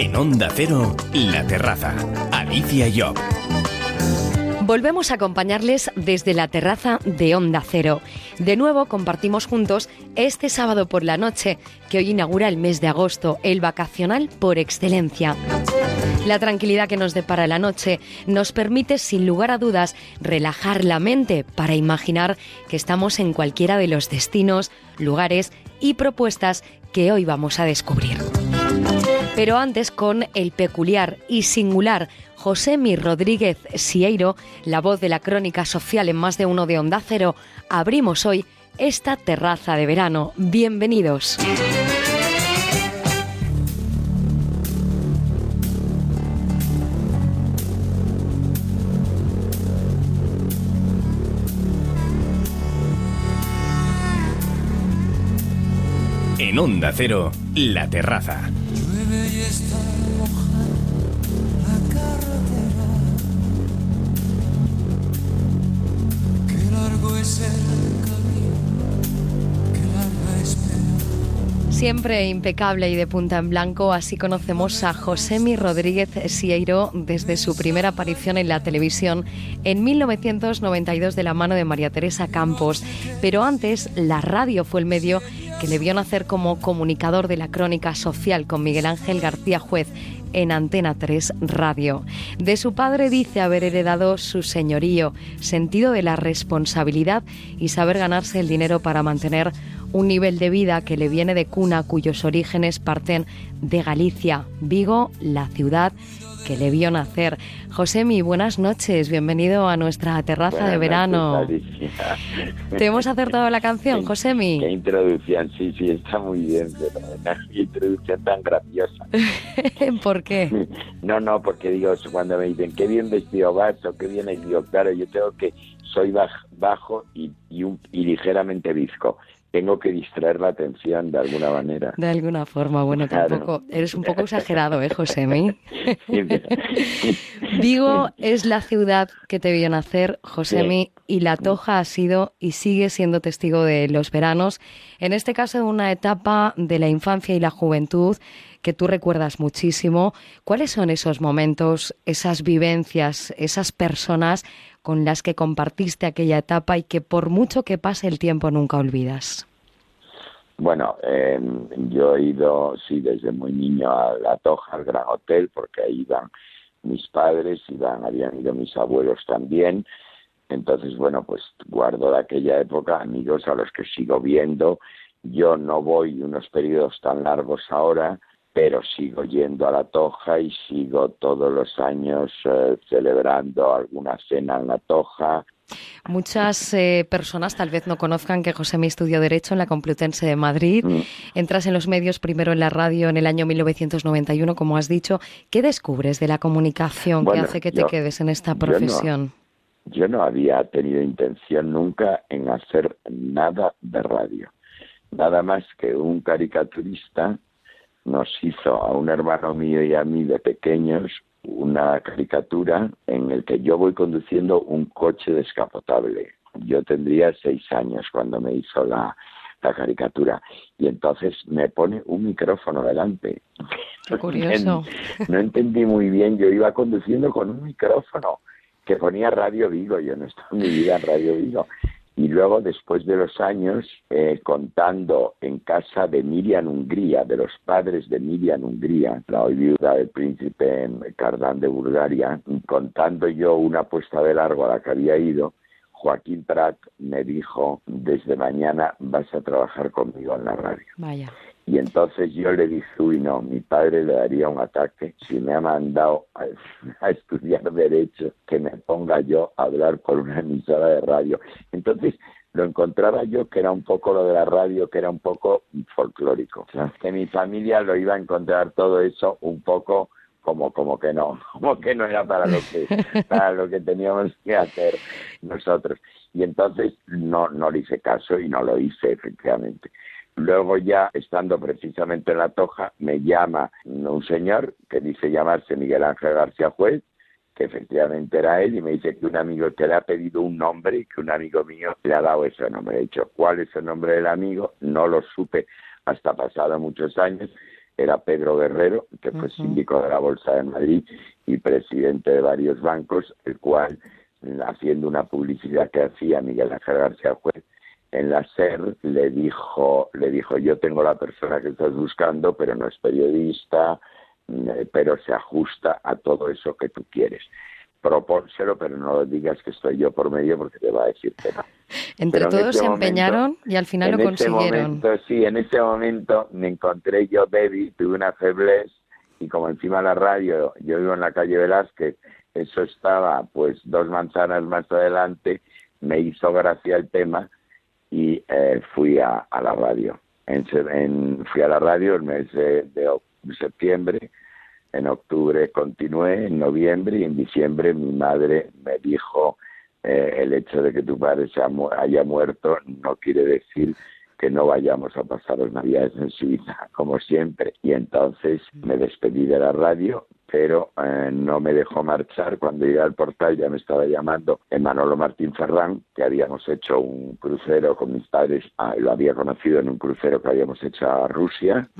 En Onda Cero, La Terraza. Alicia Job. Volvemos a acompañarles desde la terraza de Onda Cero. De nuevo compartimos juntos este sábado por la noche, que hoy inaugura el mes de agosto, el vacacional por excelencia. La tranquilidad que nos depara la noche nos permite, sin lugar a dudas, relajar la mente para imaginar que estamos en cualquiera de los destinos, lugares y propuestas que hoy vamos a descubrir. Pero antes con el peculiar y singular Josémi Rodríguez Sieiro, la voz de la crónica social en más de uno de Onda Cero, abrimos hoy esta terraza de verano. Bienvenidos. En Onda Cero, La Terraza. Y está la carretera. Qué largo es el camino, qué larga espera. Siempre impecable y de punta en blanco, así conocemos a Josémi Rodríguez Sieiro desde su primera aparición en la televisión en 1992 de la mano de María Teresa Campos. Pero antes, la radio fue el medio que le vio nacer como comunicador de la crónica social con Miguel Ángel García Juez en Antena 3 Radio. De su padre dice haber heredado su señorío, sentido de la responsabilidad y saber ganarse el dinero para mantener un nivel de vida que le viene de cuna cuyos orígenes parten de Galicia, Vigo, la ciudad que le vio nacer. Josemi, buenas noches, bienvenido a nuestra terraza Buenas de verano. noches. ¿Te hemos acertado la canción, Josemi? Qué introducción, sí, sí, está muy bien, pero qué introducción tan graciosa. ¿Por qué? No, no, porque digo, cuando me dicen qué bien vestido vas o qué bien, digo, claro, yo tengo que, soy baj- bajo y, y, un- y ligeramente visco. Tengo que distraer la atención de alguna manera. De alguna forma, bueno, Claro. tampoco. Eres un poco exagerado, ¿eh? Sí, Vigo es la ciudad que te vio nacer, Josemi, y La Toja ha sido y sigue siendo testigo de los veranos, en este caso de una etapa de la infancia y la juventud que tú recuerdas muchísimo. ¿Cuáles son esos momentos, esas vivencias, esas personas con las que compartiste aquella etapa y que por mucho que pase el tiempo nunca olvidas? Bueno, eh, yo he ido, sí, desde muy niño a La Toja, al Gran Hotel, porque ahí iban mis padres, iban, habían ido mis abuelos también. Entonces, bueno, pues guardo de aquella época amigos a los que sigo viendo. Yo no voy unos periodos tan largos ahora, pero sigo yendo a La Toja y sigo todos los años eh, celebrando alguna cena en La Toja. Muchas eh, personas tal vez no conozcan que Josemi estudió Derecho en la Complutense de Madrid. Mm. Entras en los medios primero en la radio en el año 1991, como has dicho. ¿Qué descubres de la comunicación Bueno, que hace que te quedes en esta yo no- profesión? Yo no había tenido intención nunca en hacer nada de radio. Nada más que un caricaturista nos hizo a un hermano mío y a mí de pequeños una caricatura en el que yo voy conduciendo un coche descapotable. Yo tendría seis años cuando me hizo la, la caricatura y entonces me pone un micrófono delante. Qué curioso. No entendí muy bien, yo iba conduciendo con un micrófono que ponía Radio Vigo, yo no estaba en mi vida en Radio Vigo. Y luego, después de los años, eh, contando en casa de Miriam Hungría, de los padres de Miriam Hungría, la hoy viuda del príncipe Cardán de Bulgaria, contando yo una puesta de largo a la que había ido, Joaquín Prat me dijo, desde mañana vas a trabajar conmigo en la radio. Vaya. Y entonces yo le dije, uy, no, mi padre le daría un ataque si me ha mandado a, a estudiar Derecho, que me ponga yo a hablar por una emisora de radio. Entonces lo encontraba yo que era un poco lo de la radio, que era un poco folclórico. Que mi familia lo iba a encontrar todo eso un poco como como que no, como que no era para lo que para lo que teníamos que hacer nosotros. Y entonces no no le hice caso y no lo hice efectivamente. Luego ya, estando precisamente en la Toja, me llama un señor que dice llamarse Miguel Ángel García Juez, que efectivamente era él, y me dice que un amigo que le ha pedido un nombre y que un amigo mío le ha dado ese nombre. He dicho, ¿cuál es el nombre del amigo? No lo supe hasta pasado muchos años. era Pedro Guerrero, que fue síndico de la Bolsa de Madrid y presidente de varios bancos, el cual, haciendo una publicidad que hacía Miguel Ángel García Juez, en la SER le dijo, le dijo, yo tengo la persona que estás buscando, pero no es periodista, eh, pero se ajusta a todo eso que tú quieres. Propónselo, pero no digas que estoy yo por medio porque te va a decir que no. Entre todos se empeñaron y al final lo consiguieron. sí, en ese momento me encontré yo Baby, tuve una feblez y como encima la radio, yo vivo en la calle Velázquez, eso estaba pues dos manzanas más adelante, me hizo gracia el tema y eh, fui a, la radio. En, fui a la radio el mes de, septiembre, en octubre continué, en noviembre y en diciembre mi madre me dijo eh, el hecho de que tu padre se haya muerto no quiere decir que no vayamos a pasar las navidades en Suiza, como siempre. Y entonces me despedí de la radio, pero eh, no me dejó marchar. Cuando llegué al portal ya me estaba llamando Manolo Martín Ferrán, que habíamos hecho un crucero con mis padres, ah, lo había conocido en un crucero que habíamos hecho a Rusia,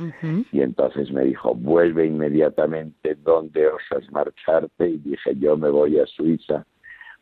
y entonces me dijo, vuelve inmediatamente, ¿dónde osas marcharte? Y dije, yo me voy a Suiza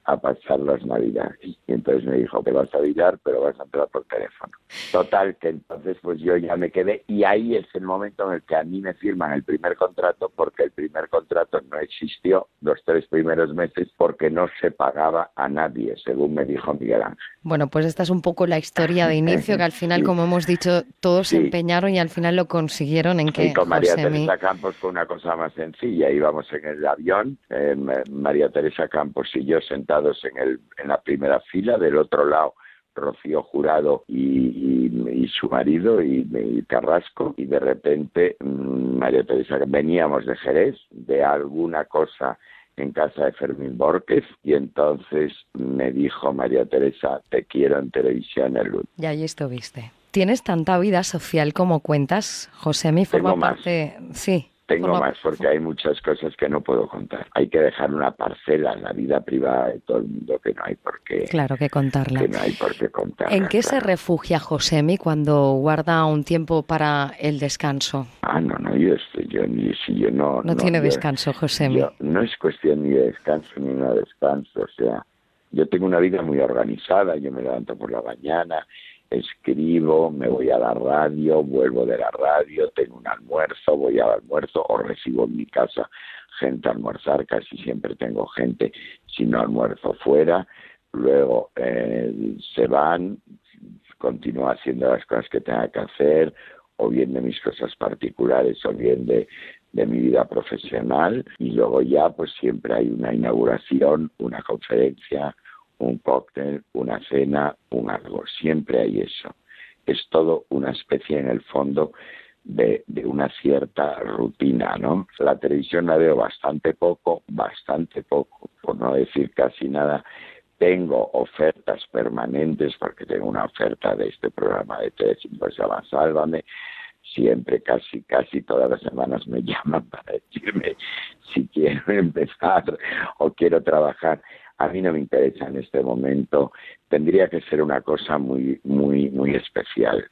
a pasar las navidades. Y entonces me dijo que vas a avisar, pero vas a entrar por teléfono. Total, que entonces pues yo ya me quedé y ahí es el momento en el que a mí me firman el primer contrato porque el primer contrato no existió los tres primeros meses porque no se pagaba a nadie, según me dijo Miguel Ángel. Bueno, pues esta es un poco la historia de inicio que al final, como hemos dicho, todos se empeñaron y al final lo consiguieron en que... Y con María Teresa Campos fue una cosa más sencilla. Íbamos en el avión, eh, María Teresa Campos y yo sentados en, el, en la primera fila, del otro lado Rocío Jurado y, su marido y, Carrasco y de repente mm, María Teresa veníamos de Jerez de alguna cosa en casa de Fermín Borges y entonces me dijo María Teresa te quiero en televisión el lunes. Y ahí estuviste. Tienes tanta vida social como cuentas, José, mi forma parte, sí. Tengo más porque hay muchas cosas que no puedo contar. Hay que dejar una parcela en la vida privada de todo el mundo que no hay por qué. Claro que contarla. Que no hay por qué contarla. ¿En qué se refugia Josemi cuando guarda un tiempo para el descanso? Ah, no, no, yo, estoy, yo, ni, si yo no. No, tiene descanso, Josemi. no es cuestión ni de descanso ni no descanso. O sea, yo tengo una vida muy organizada. Yo me levanto por la mañana escribo, me voy a la radio, vuelvo de la radio, tengo un almuerzo, voy al almuerzo o recibo en mi casa gente a almorzar, casi siempre tengo gente, si no almuerzo fuera, luego eh, se van, continúo haciendo las cosas que tenga que hacer, o bien de mis cosas particulares, o bien de, de mi vida profesional, y luego ya pues siempre hay una inauguración, una conferencia, un cóctel, una cena, un algo. Siempre hay eso. Es todo una especie en el fondo de, de, una cierta rutina, ¿no? La televisión la veo bastante poco, bastante poco, por no decir casi nada. Tengo ofertas permanentes, porque tengo una oferta de este programa de pues se llama Sálvame. Siempre, casi, casi todas las semanas me llaman para decirme si quiero empezar o quiero trabajar a mí no me interesa en este momento. Tendría que ser una cosa muy, muy, muy especial.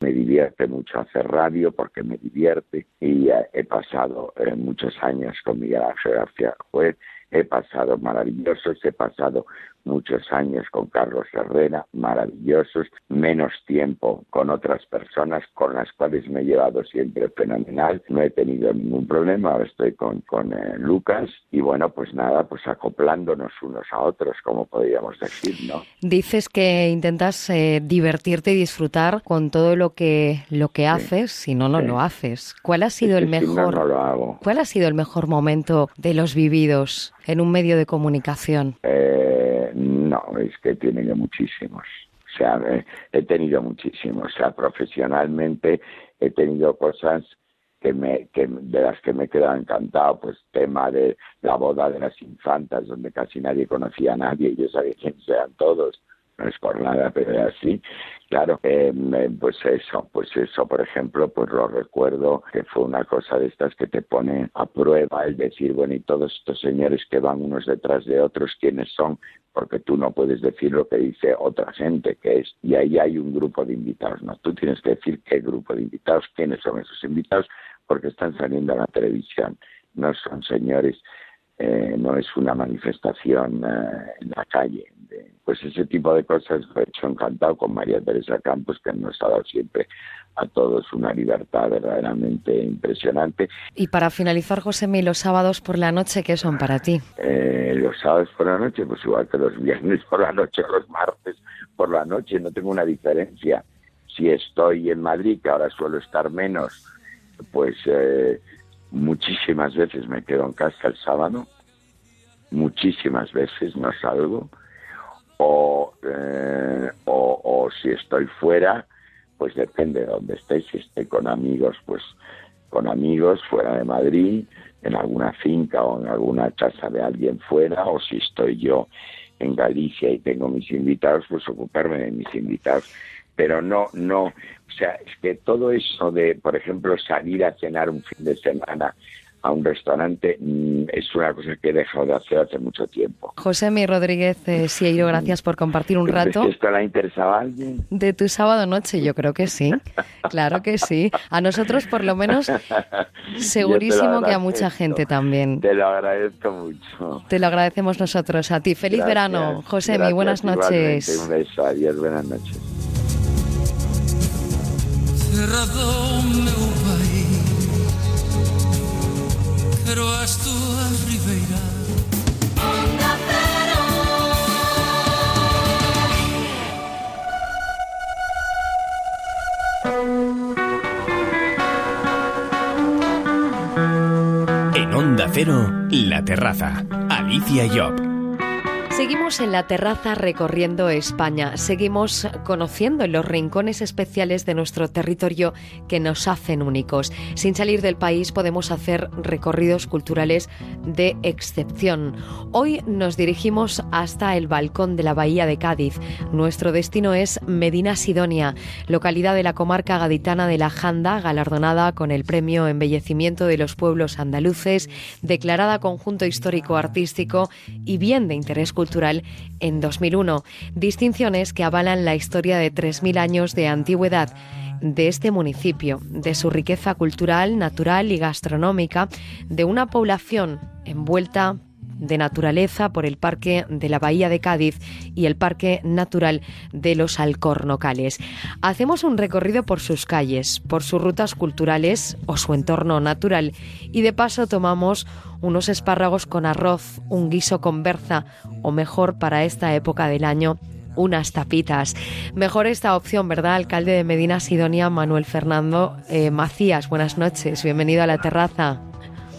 Me divierte mucho hacer radio porque me divierte y he pasado eh, muchos años con Miguel Ángel García Juez, he pasado maravillosos, he pasado muchos años con Carlos Herrera, maravillosos, menos tiempo con otras personas con las cuales me he llevado siempre fenomenal, no he tenido ningún problema, ahora estoy con, con eh, Lucas y bueno, pues nada, pues acoplándonos unos a otros, como podríamos decir, ¿no? Dices que intentas eh, divertirte y disfrutar con todo lo que lo que haces, si no no lo haces. ¿Cuál ha sido el mejor no, lo hago. ¿Cuál ha sido el mejor momento de los vividos en un medio de comunicación? Eh no, es que he tenido muchísimos. O sea, he tenido muchísimos. O sea, profesionalmente he tenido cosas que me, que, de las que me he quedado encantado, pues tema de la boda de las infantas, donde casi nadie conocía a nadie y yo sabía quién sean todos, no es por nada, pero es así. Claro, eh, pues eso, pues eso, por ejemplo, pues lo recuerdo que fue una cosa de estas que te pone a prueba el decir, bueno, y todos estos señores que van unos detrás de otros, ¿quiénes son? Porque tú no puedes decir lo que dice otra gente, que es, y ahí hay un grupo de invitados, ¿no? Tú tienes que decir qué grupo de invitados, quiénes son esos invitados, porque están saliendo a la televisión, no son señores, eh, no es una manifestación eh, en la calle. pues ese tipo de cosas lo he hecho encantado con María Teresa Campos, que nos ha dado siempre a todos una libertad verdaderamente impresionante. Y para finalizar, José, los sábados por la noche, ¿qué son para ti? Eh, los sábados por la noche, pues igual que los viernes por la noche o los martes por la noche, no tengo una diferencia. Si estoy en Madrid, que ahora suelo estar menos, pues eh, muchísimas veces me quedo en casa el sábado, muchísimas veces no salgo, o, eh, o, si estoy fuera, pues depende de dónde estéis, si estoy con amigos, pues con amigos fuera de Madrid, en alguna finca o en alguna casa de alguien fuera, o si estoy yo en Galicia y tengo mis invitados, pues ocuparme de mis invitados. Pero no, no, o sea, es que todo eso de, por ejemplo, salir a cenar un fin de semana a un restaurante mm, es una cosa que he dejado de hacer hace mucho tiempo. José Mi Rodríguez eh, Sieiro, gracias por compartir un rato. ¿Esto le ha interesado a alguien? De tu sábado noche, yo creo que sí. Claro que sí. A nosotros, por lo menos, segurísimo que a mucha gente también. Te lo agradezco mucho. Te lo agradecemos nosotros a ti. Feliz verano, José Mi. Buenas noches. Un beso. Adiós. Buenas noches. Cerrado meu país Pero as túas ribeiras En Onda Cero, La Terraza. Alicia Job. Seguimos en la terraza recorriendo España, seguimos conociendo los rincones especiales de nuestro territorio que nos hacen únicos. Sin salir del país podemos hacer recorridos culturales de excepción. Hoy nos dirigimos hasta el balcón de la Bahía de Cádiz. Nuestro destino es Medina Sidonia, localidad de la comarca gaditana de la Janda, galardonada con el premio Embellecimiento de los Pueblos Andaluces, declarada conjunto histórico artístico y bien de interés cultural en 2001, distinciones que avalan la historia de 3.000 años de antigüedad de este municipio, de su riqueza cultural, natural y gastronómica, de una población envuelta de naturaleza por el Parque de la Bahía de Cádiz y el Parque Natural de los Alcornocales. Hacemos un recorrido por sus calles, por sus rutas culturales o su entorno natural y de paso tomamos unos espárragos con arroz, un guiso con berza o mejor para esta época del año unas tapitas. Mejor esta opción, ¿verdad? Alcalde de Medina Sidonia, Manuel Fernando eh, Macías. Buenas noches, bienvenido a la terraza.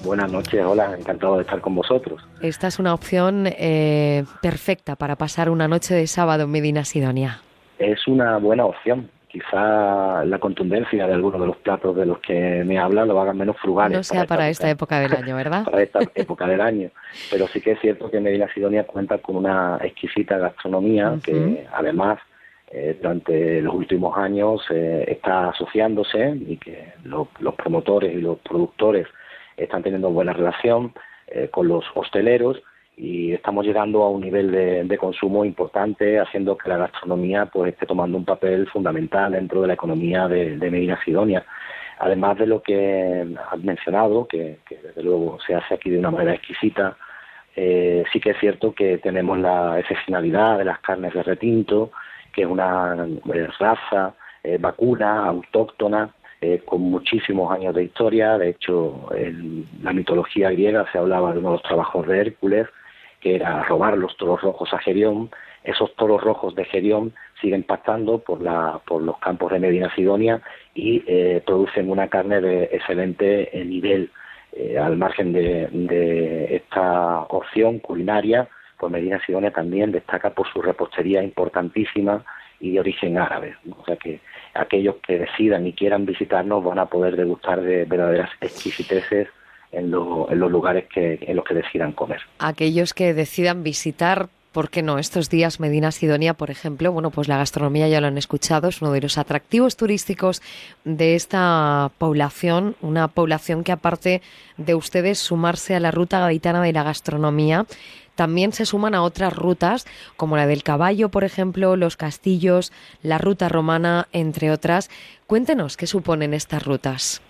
Buenas noches, hola, encantado de estar con vosotros. Esta es una opción eh, perfecta para pasar una noche de sábado en Medina Sidonia. Es una buena opción. Quizá la contundencia de algunos de los platos de los que me hablan lo hagan menos frugales. No sea para, esta, época del año, ¿verdad? para esta época del año. Pero sí que es cierto que Medina Sidonia cuenta con una exquisita gastronomía que además eh, durante los últimos años eh, está asociándose y que los promotores y los productores están teniendo buena relación eh, con los hosteleros y estamos llegando a un nivel de, consumo importante, haciendo que la gastronomía pues esté tomando un papel fundamental dentro de la economía de, Medina Sidonia. Además de lo que has mencionado, que, desde luego se hace aquí de una manera exquisita, eh, sí que es cierto que tenemos la excepcionalidad de las carnes de retinto, que es una eh, raza vacuna autóctona eh, con muchísimos años de historia. De hecho, en la mitología griega se hablaba de uno de los trabajos de Hércules, que era robar los toros rojos a Gerión. Esos toros rojos de Gerión siguen pastando por, la, por los campos de Medina Sidonia y eh, producen una carne de excelente nivel. Eh, al margen de, de esta opción culinaria, pues Medina Sidonia también destaca por su repostería importantísima y de origen árabe. O sea que aquellos que decidan y quieran visitarnos van a poder degustar de verdaderas exquisiteces en, en los lugares que, en los que decidan comer. Aquellos que decidan visitar ¿por qué no? Estos días Medina Sidonia, por ejemplo, bueno, pues la gastronomía ya lo han escuchado, es uno de los atractivos turísticos de esta población, una población que aparte de ustedes sumarse a la ruta gaditana de la gastronomía, también se suman a otras rutas, como la del caballo, por ejemplo, los castillos, la ruta romana, entre otras. Cuéntenos qué suponen estas rutas.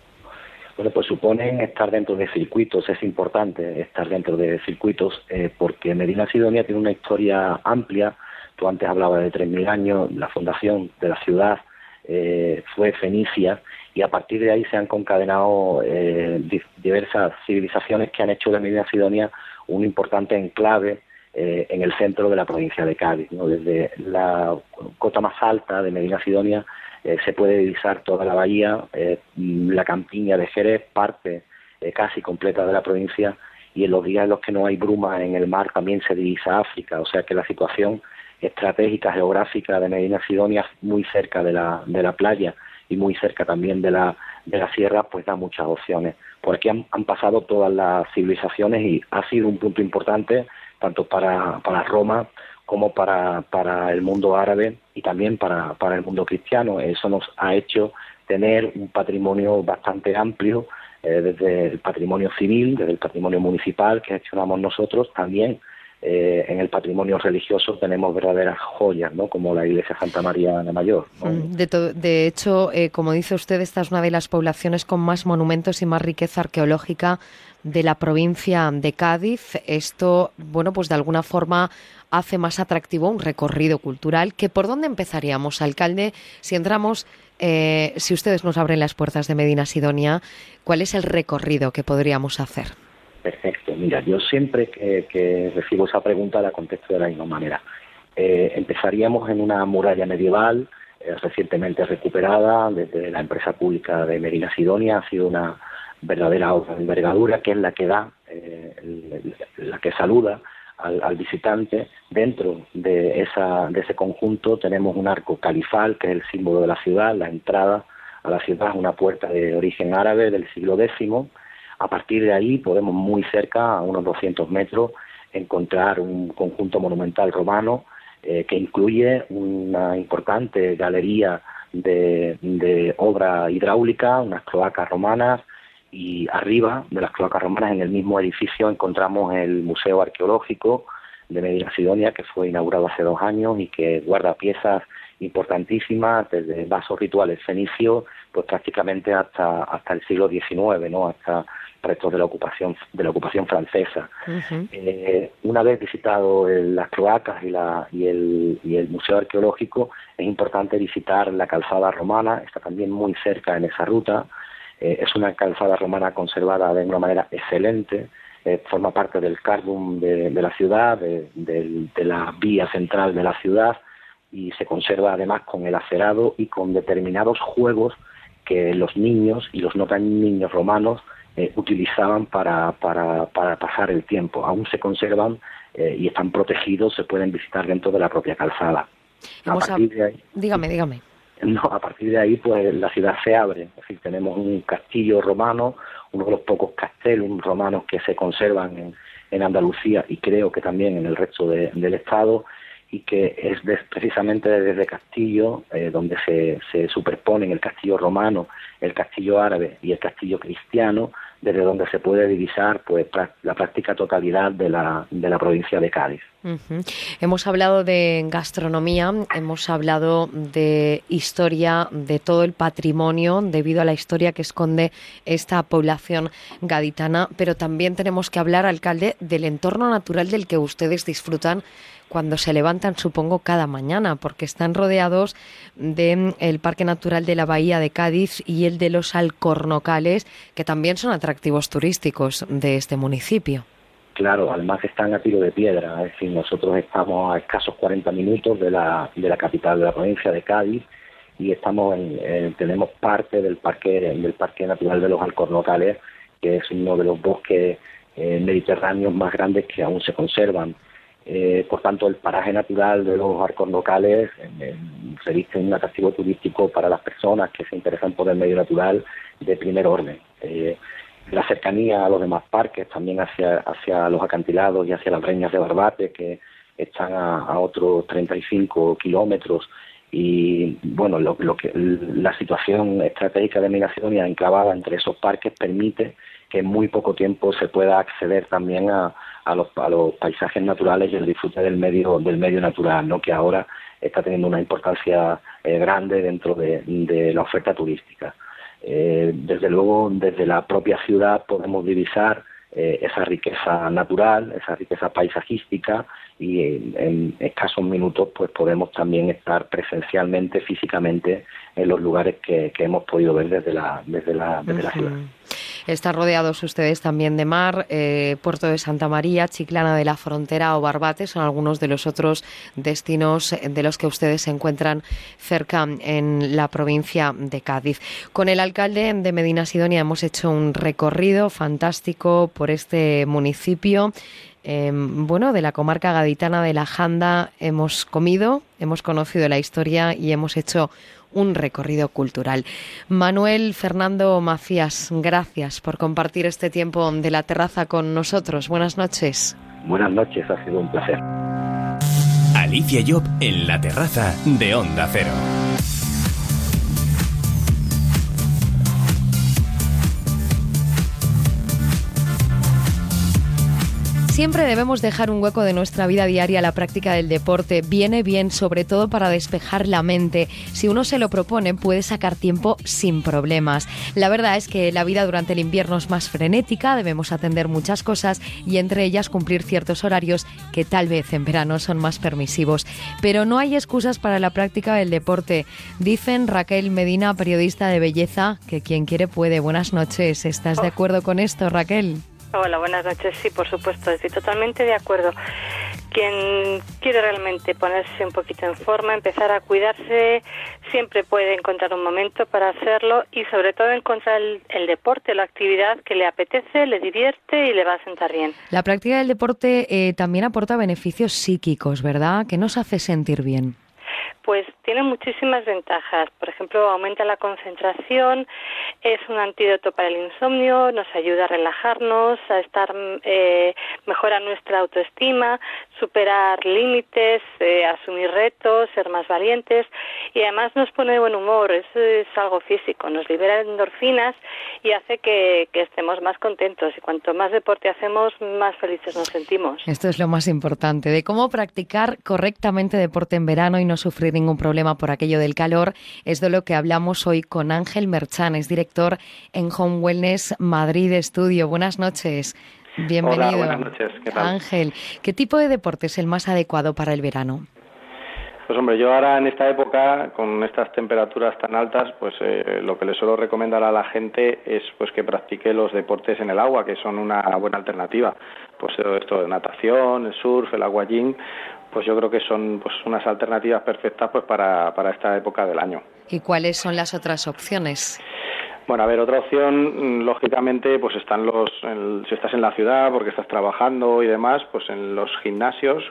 Bueno, pues suponen estar dentro de circuitos, es importante estar dentro de circuitos eh, porque Medina Sidonia tiene una historia amplia. Tú antes hablabas de 3.000 años, la fundación de la ciudad eh, fue fenicia y a partir de ahí se han concadenado eh, diversas civilizaciones que han hecho de Medina Sidonia un importante enclave en el centro de la provincia de Cádiz. Desde la cota más alta de Medina Sidonia eh, se puede divisar toda la bahía, eh, la campiña de Jerez, parte eh, casi completa de la provincia, y en los días en los que no hay bruma en el mar también se divisa África, o sea que la situación estratégica geográfica de Medina Sidonia, muy cerca de la, de la playa y muy cerca también de la, de la sierra, pues da muchas opciones. Por aquí han, pasado todas las civilizaciones y ha sido un punto importante tanto para, para Roma como para, para el mundo árabe y también para, para el mundo cristiano. Eso nos ha hecho tener un patrimonio bastante amplio, eh, desde el patrimonio civil, desde el patrimonio municipal que gestionamos nosotros, también eh, en el patrimonio religioso tenemos verdaderas joyas, ¿no? como la iglesia Santa María de Mayor. Mm, de, de, hecho, eh, como dice usted, esta es una de las poblaciones con más monumentos y más riqueza arqueológica de la provincia de Cádiz. Esto, bueno, pues de alguna forma hace más atractivo un recorrido cultural. ¿Que ¿Por dónde empezaríamos, alcalde? Si entramos, eh, si ustedes nos abren las puertas de Medina Sidonia, ¿cuál es el recorrido que podríamos hacer? Perfecto. Mira, yo siempre que, recibo esa pregunta la contesto de la misma manera. Eh, empezaríamos en una muralla medieval eh, recientemente recuperada desde la empresa pública de Medina Sidonia. Ha sido una verdadera obra de envergadura que es la que da, la que saluda al, visitante. Dentro de, esa, de ese conjunto tenemos un arco califal, que es el símbolo de la ciudad, la entrada a la ciudad una puerta de origen árabe del siglo X. A partir de ahí podemos muy cerca, a unos 200 metros, encontrar un conjunto monumental romano eh, que incluye una importante galería de, obra hidráulica, unas cloacas romanas, y arriba de las cloacas romanas, en el mismo edificio, encontramos el Museo Arqueológico de Medina Sidonia, que fue inaugurado hace dos años y que guarda piezas importantísimas, desde vasos rituales fenicios, pues prácticamente hasta, hasta el siglo XIX, ¿no? hasta restos de la ocupación de la ocupación francesa. eh, una vez visitado las cloacas y, la, y, el, y el museo arqueológico, es importante visitar la calzada romana, está también muy cerca en esa ruta, eh, es una calzada romana conservada de una manera excelente, eh, forma parte del cardum de, la ciudad, de, la vía central de la ciudad y se conserva además con el acerado y con determinados juegos que los niños y los no tan niños romanos eh, utilizaban para, para, para, pasar el tiempo. Aún se conservan y están protegidos, se pueden visitar dentro de la propia calzada. dígame, dígame. No, a partir de ahí, pues la ciudad se abre. Es decir, tenemos un castillo romano, uno de los pocos castellos romanos que se conservan en, en Andalucía y creo que también en el resto del Estado, y que es precisamente desde Castillo eh, donde se, se superponen el castillo romano, el castillo árabe y el castillo cristiano, desde donde se puede divisar pues la práctica totalidad de la, de la provincia de Cádiz. Hemos hablado de gastronomía, hemos hablado de historia, de todo el patrimonio debido a la historia que esconde esta población gaditana, pero también tenemos que hablar, alcalde, del entorno natural del que ustedes disfrutan cuando se levantan, supongo, cada mañana, porque están rodeados del mm, Parque Natural de la Bahía de Cádiz y el de los Alcornocales, que también son atractivos turísticos de este municipio. Claro, además están a tiro de piedra, es decir, nosotros estamos a escasos 40 minutos de la, de la capital de la provincia de Cádiz y estamos en, tenemos parte del parque del parque natural de los Alcornocales, que es uno de los bosques eh, mediterráneos más grandes que aún se conservan. Eh, por tanto, el paraje natural de los arcos locales eh, se viste un atractivo turístico para las personas que se interesan por el medio natural de primer orden. Eh, la cercanía a los demás parques, también hacia, hacia los acantilados y hacia las breñas de Barbate, que están a, otros 35 kilómetros, y bueno, lo, que la situación estratégica de Migración enclavada entre esos parques permite que en muy poco tiempo se pueda acceder también a, a los, a los paisajes naturales y el disfrute del medio, del medio natural, ¿no? que ahora está teniendo una importancia eh, grande dentro de, la oferta turística. Eh, desde luego, desde la propia ciudad podemos divisar eh, esa riqueza natural, esa riqueza paisajística y en, escasos minutos pues podemos también estar presencialmente, físicamente en los lugares que, hemos podido ver desde la, desde la, desde la ciudad. Están rodeados ustedes también de mar, eh, Puerto de Santa María, Chiclana de la Frontera o Barbate son algunos de los otros destinos de los que ustedes se encuentran cerca en la provincia de Cádiz. Con el alcalde de Medina Sidonia hemos hecho un recorrido fantástico por este municipio. Em, bueno, de la comarca gaditana de la Janda hemos comido, hemos conocido la historia y hemos hecho un recorrido cultural. Manuel Fernando Macías, gracias por compartir este tiempo de la terraza con nosotros. Buenas noches. Buenas noches, ha sido un placer. Alicia Job en la terraza de Onda Cero. Siempre debemos dejar un hueco de nuestra vida diaria a la práctica del deporte. Viene bien, sobre todo para despejar la mente. Si uno se lo propone, puede sacar tiempo sin problemas. La verdad es que la vida durante el invierno es más frenética, debemos atender muchas cosas y entre ellas cumplir ciertos horarios que tal vez en verano son más permisivos. Pero no hay excusas para la práctica del deporte. Dicen Raquel Medina, periodista de belleza, que quien quiere puede. Buenas noches. ¿Estás de acuerdo con esto, Raquel? Hola, buenas noches. Sí, por supuesto, estoy totalmente de acuerdo. Quien quiere realmente ponerse un poquito en forma, empezar a cuidarse, siempre puede encontrar un momento para hacerlo y sobre todo encontrar el, deporte, la actividad que le apetece, le divierte y le va a sentar bien. La práctica del deporte eh, también aporta beneficios psíquicos, ¿verdad? Que nos hace sentir bien. Pues tiene muchísimas ventajas. Por ejemplo, aumenta la concentración, es un antídoto para el insomnio, nos ayuda a relajarnos, a estar, eh, mejora nuestra autoestima, superar límites, eh, asumir retos, ser más valientes y además nos pone de buen humor. Es algo físico, nos libera endorfinas y hace que estemos más contentos. Y cuanto más deporte hacemos, más felices nos sentimos. Esto es lo más importante, de cómo practicar correctamente deporte en verano y no sufrir ningún problema por aquello del calor. Es de lo que hablamos hoy con Ángel Merchan, es director en Home Wellness Madrid Estudio. Buenas noches. Bienvenido. Hola, buenas noches. ¿Qué tal? Ángel, ¿qué tipo de deporte es el más adecuado para el verano? Pues hombre, yo ahora en esta época, con estas temperaturas tan altas, pues eh, lo que le suelo recomendar a la gente es pues que practique los deportes en el agua, que son una buena alternativa. Pues esto de natación, el surf, el aguayín, pues yo creo que son pues unas alternativas perfectas pues para, para esta época del año. ¿Y cuáles son las otras opciones? Bueno, a ver, otra opción, mm, lógicamente, pues están los, si estás en la ciudad porque estás trabajando y demás, pues en los gimnasios,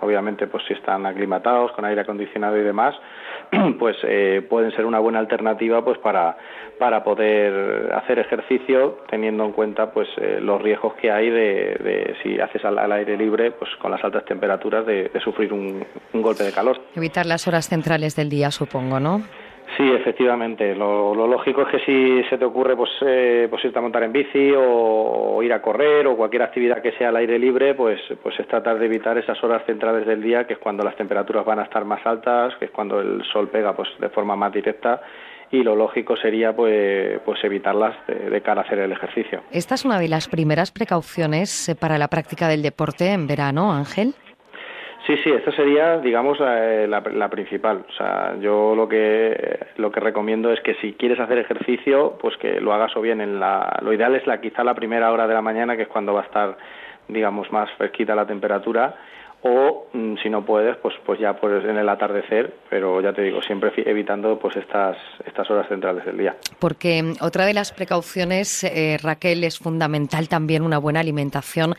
obviamente, pues si están aclimatados con aire acondicionado y demás, pues eh, pueden ser una buena alternativa, pues para para poder hacer ejercicio, teniendo en cuenta, pues eh, los riesgos que hay de, si haces al, aire libre, pues con las altas temperaturas, de, sufrir un golpe de calor. Evitar las horas centrales del día, supongo, ¿no? Sí, efectivamente. Lo, lógico es que si se te ocurre pues, eh, pues irte a montar en bici o, ir a correr o cualquier actividad que sea al aire libre, pues, pues es tratar de evitar esas horas centrales del día, que es cuando las temperaturas van a estar más altas, que es cuando el sol pega pues de forma más directa y lo lógico sería pues, pues evitarlas de, cara a hacer el ejercicio. Esta es una de las primeras precauciones eh, para la práctica del deporte en verano, Ángel. Sí, sí, esto sería, digamos, eh, la, principal. O sea, yo lo que lo que recomiendo es que si quieres hacer ejercicio, pues que lo hagas o bien en la. Lo ideal es la quizá la primera hora de la mañana, que es cuando va a estar, digamos, más fresquita la temperatura, o mm, si no puedes, pues pues ya pues en el atardecer, pero ya te digo, siempre evitando pues estas estas horas centrales del día. Porque mm, otra de las precauciones, eh, Raquel, es fundamental también una buena alimentación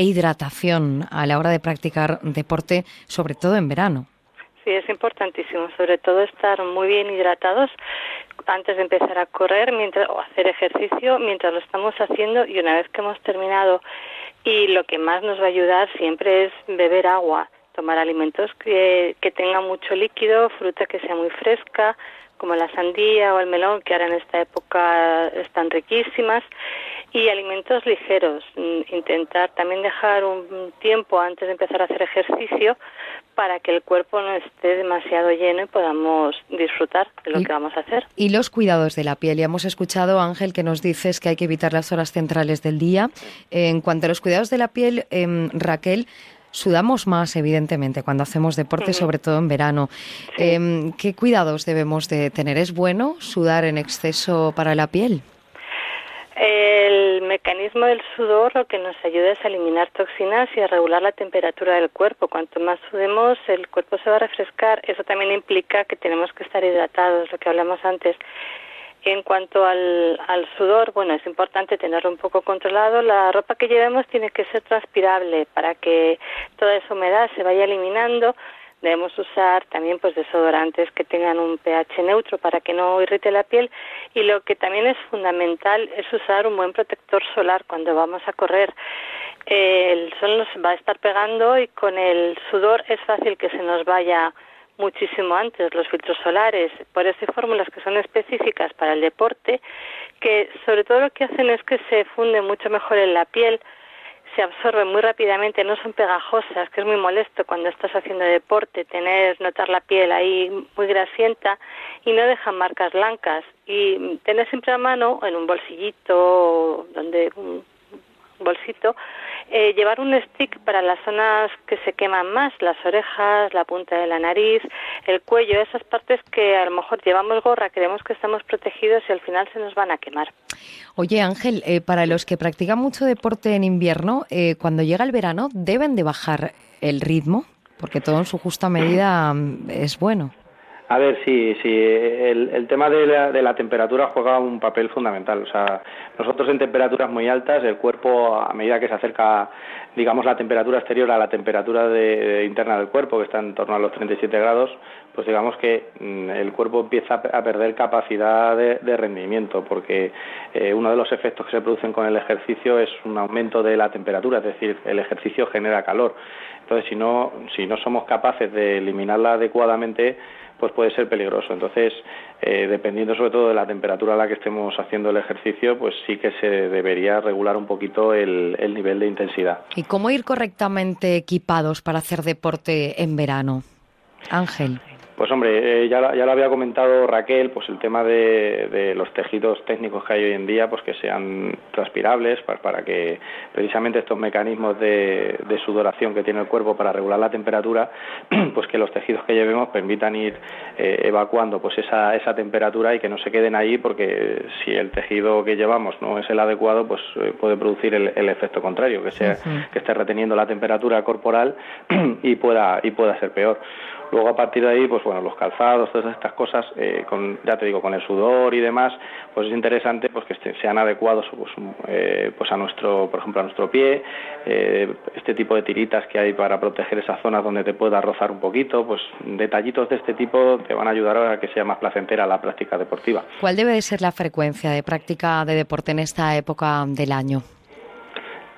e hidratación a la hora de practicar deporte, sobre todo en verano. Sí, es importantísimo, sobre todo estar muy bien hidratados antes de empezar a correr mientras, o hacer ejercicio mientras lo estamos haciendo y una vez que hemos terminado. Y lo que más nos va a ayudar siempre es beber agua, tomar alimentos que, que tengan mucho líquido, fruta que sea muy fresca, como la sandía o el melón, que ahora en esta época están riquísimas, y alimentos ligeros. Mm, intentar también dejar un tiempo antes de empezar a hacer ejercicio para que el cuerpo no esté demasiado lleno y podamos disfrutar de lo que vamos a hacer. Y los cuidados de la piel. Ya hemos escuchado, Ángel, que nos dices que hay que evitar las horas centrales del día. En cuanto a los cuidados de la piel, em, Raquel, sudamos más, evidentemente, cuando hacemos deporte, sobre todo en verano. Em, ¿Qué cuidados debemos de tener? ¿Es bueno sudar en exceso para la piel? El mecanismo del sudor lo que nos ayuda es a eliminar toxinas y a regular la temperatura del cuerpo. Cuanto más sudemos, el cuerpo se va a refrescar. Eso también implica que tenemos que estar hidratados, lo que hablamos antes. En cuanto al, al, sudor, bueno, es importante tenerlo un poco controlado. La ropa que llevemos tiene que ser transpirable para que toda esa humedad se vaya eliminando debemos usar también pues desodorantes que tengan un pH neutro para que no irrite la piel y lo que también es fundamental es usar un buen protector solar cuando vamos a correr el sol nos va a estar pegando y con el sudor es fácil que se nos vaya muchísimo antes los filtros solares. Por eso hay fórmulas que son específicas para el deporte que sobre todo lo que hacen es que se funde mucho mejor en la piel se absorben muy rápidamente, no son pegajosas, que es muy molesto cuando estás haciendo deporte, tener, notar la piel ahí muy grasienta y no dejan marcas blancas. Y tener siempre a mano, en un bolsillito, donde bolsito, eh, llevar un stick para las zonas que se queman más, las orejas, la punta de la nariz, el cuello, esas partes que a lo mejor llevamos gorra, creemos que estamos protegidos y al final se nos van a quemar. Oye Ángel, eh, para los que practican mucho deporte en invierno, eh, cuando llega el verano, ¿deben de bajar el ritmo? Porque todo en su justa medida mm, es bueno. A ver, sí, sí. El, tema de la, de la, temperatura juega un papel fundamental. O sea, nosotros en temperaturas muy altas, el cuerpo, a medida que se acerca, digamos, la temperatura exterior a la temperatura de, interna del cuerpo, que está en torno a los 37 grados, pues digamos que mm, el cuerpo empieza a perder capacidad de, de rendimiento, porque eh, uno de los efectos que se producen con el ejercicio es un aumento de la temperatura, es decir, el ejercicio genera calor. Entonces, si no, si no somos capaces de eliminarla adecuadamente, pues puede ser peligroso. Entonces, eh, dependiendo sobre todo de la temperatura a la que estemos haciendo el ejercicio, pues sí que se debería regular un poquito el, el nivel de intensidad. ¿Y cómo ir correctamente equipados para hacer deporte en verano? Ángel. Pues hombre, eh, ya, ya, lo había comentado Raquel, pues el tema de, los tejidos técnicos que hay hoy en día, pues que sean transpirables para, para que precisamente estos mecanismos de, sudoración que tiene el cuerpo para regular la temperatura, pues que los tejidos que llevemos permitan ir eh, evacuando pues esa, esa temperatura y que no se queden ahí porque si el tejido que llevamos no es el adecuado, pues eh, puede producir el, efecto contrario, que, sea, que esté reteniendo la temperatura corporal y pueda, y pueda ser peor. Luego a partir de ahí, pues bueno, los calzados, todas estas cosas, eh, con, ya te digo, con el sudor y demás, pues es interesante pues que sean adecuados pues, eh, pues a nuestro, por ejemplo, a nuestro pie, eh, este tipo de tiritas que hay para proteger esas zonas donde te pueda rozar un poquito, pues detallitos de este tipo te van a ayudar a que sea más placentera la práctica deportiva. ¿Cuál debe de ser la frecuencia de práctica de deporte en esta época del año?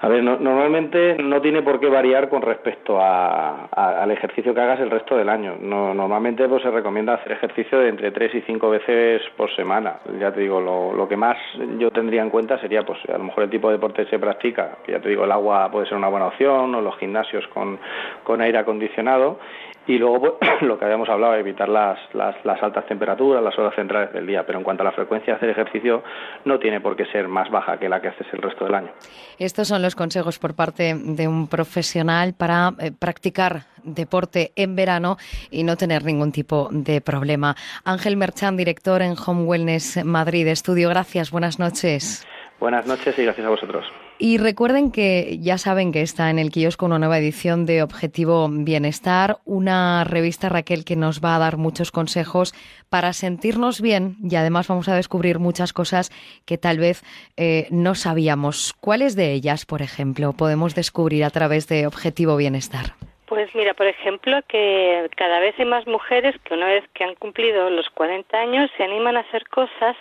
A ver, normalmente no tiene por qué variar con respecto al ejercicio que hagas el resto del año. normalmente pues, se recomienda hacer ejercicio de entre tres y cinco veces por semana. Ya te digo, lo, que más yo tendría en cuenta sería, pues a lo mejor el tipo de deporte que se practica. Ya te digo, el agua puede ser una buena opción o los gimnasios con, con aire acondicionado y luego pues, lo que habíamos hablado, evitar las, las, las, altas temperaturas, las horas centrales del día, pero en cuanto a la frecuencia de hacer ejercicio no tiene por qué ser más baja que la que haces el resto del año. Estos son los consejos por parte de un profesional para eh, practicar deporte en verano y no tener ningún tipo de problema. Ángel Merchan, director en Home Wellness Madrid Estudio, gracias, buenas noches. Buenas noches y gracias a vosotros. Y recuerden que ya saben que está en el kiosco una nueva edición de Objetivo Bienestar, una revista Raquel que nos va a dar muchos consejos para sentirnos bien y además vamos a descubrir muchas cosas que tal vez eh, no sabíamos. ¿Cuáles de ellas, por ejemplo, podemos descubrir a través de Objetivo Bienestar? Pues mira, por ejemplo, que cada vez hay más mujeres que una vez que han cumplido los 40 años se animan a hacer cosas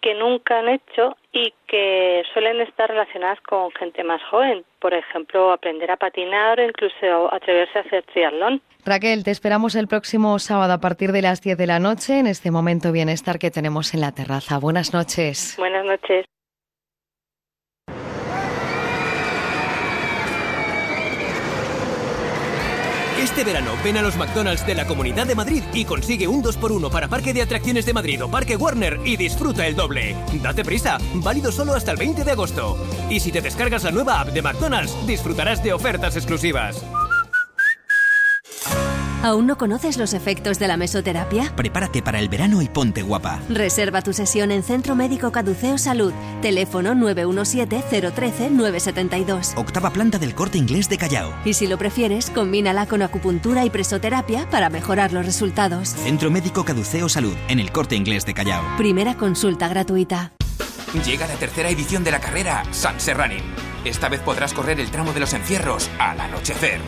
que nunca han hecho y que suelen estar relacionadas con gente más joven. Por ejemplo, aprender a patinar o incluso atreverse a hacer triatlón. Raquel, te esperamos el próximo sábado a partir de las 10 de la noche en este momento bienestar que tenemos en la terraza. Buenas noches. Buenas noches. Este verano ven a los McDonald's de la Comunidad de Madrid y consigue un 2x1 para Parque de Atracciones de Madrid o Parque Warner y disfruta el doble. Date prisa, válido solo hasta el 20 de agosto. Y si te descargas la nueva app de McDonald's, disfrutarás de ofertas exclusivas. ¿Aún no conoces los efectos de la mesoterapia? Prepárate para el verano y ponte guapa. Reserva tu sesión en Centro Médico Caduceo Salud. Teléfono 917-013-972. Octava planta del corte inglés de Callao. Y si lo prefieres, combínala con acupuntura y presoterapia para mejorar los resultados. Centro Médico Caduceo Salud, en el corte inglés de Callao. Primera consulta gratuita. Llega la tercera edición de la carrera San Serranin. Esta vez podrás correr el tramo de los encierros al anochecer.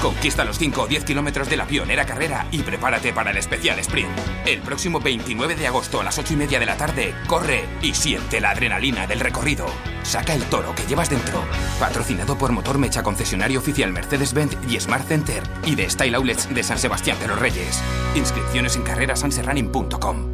Conquista los 5 o 10 kilómetros de la pionera carrera y prepárate para el especial sprint. El próximo 29 de agosto a las 8 y media de la tarde, corre y siente la adrenalina del recorrido. Saca el toro que llevas dentro. Patrocinado por Motor Mecha Concesionario Oficial Mercedes-Benz y Smart Center y de Style Outlets de San Sebastián de los Reyes. Inscripciones en carrerasanserrunning.com.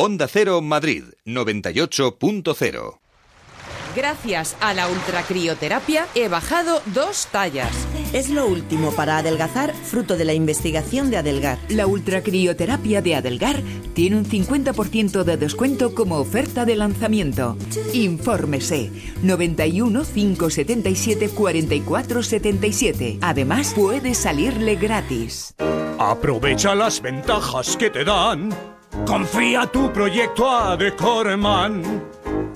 Onda Cero Madrid 98.0 Gracias a la ultracrioterapia he bajado dos tallas. Es lo último para adelgazar, fruto de la investigación de Adelgar. La ultracrioterapia de Adelgar tiene un 50% de descuento como oferta de lanzamiento. Infórmese 91 577 44 77. Además, puede salirle gratis. Aprovecha las ventajas que te dan Confía tu proyecto a Decorman.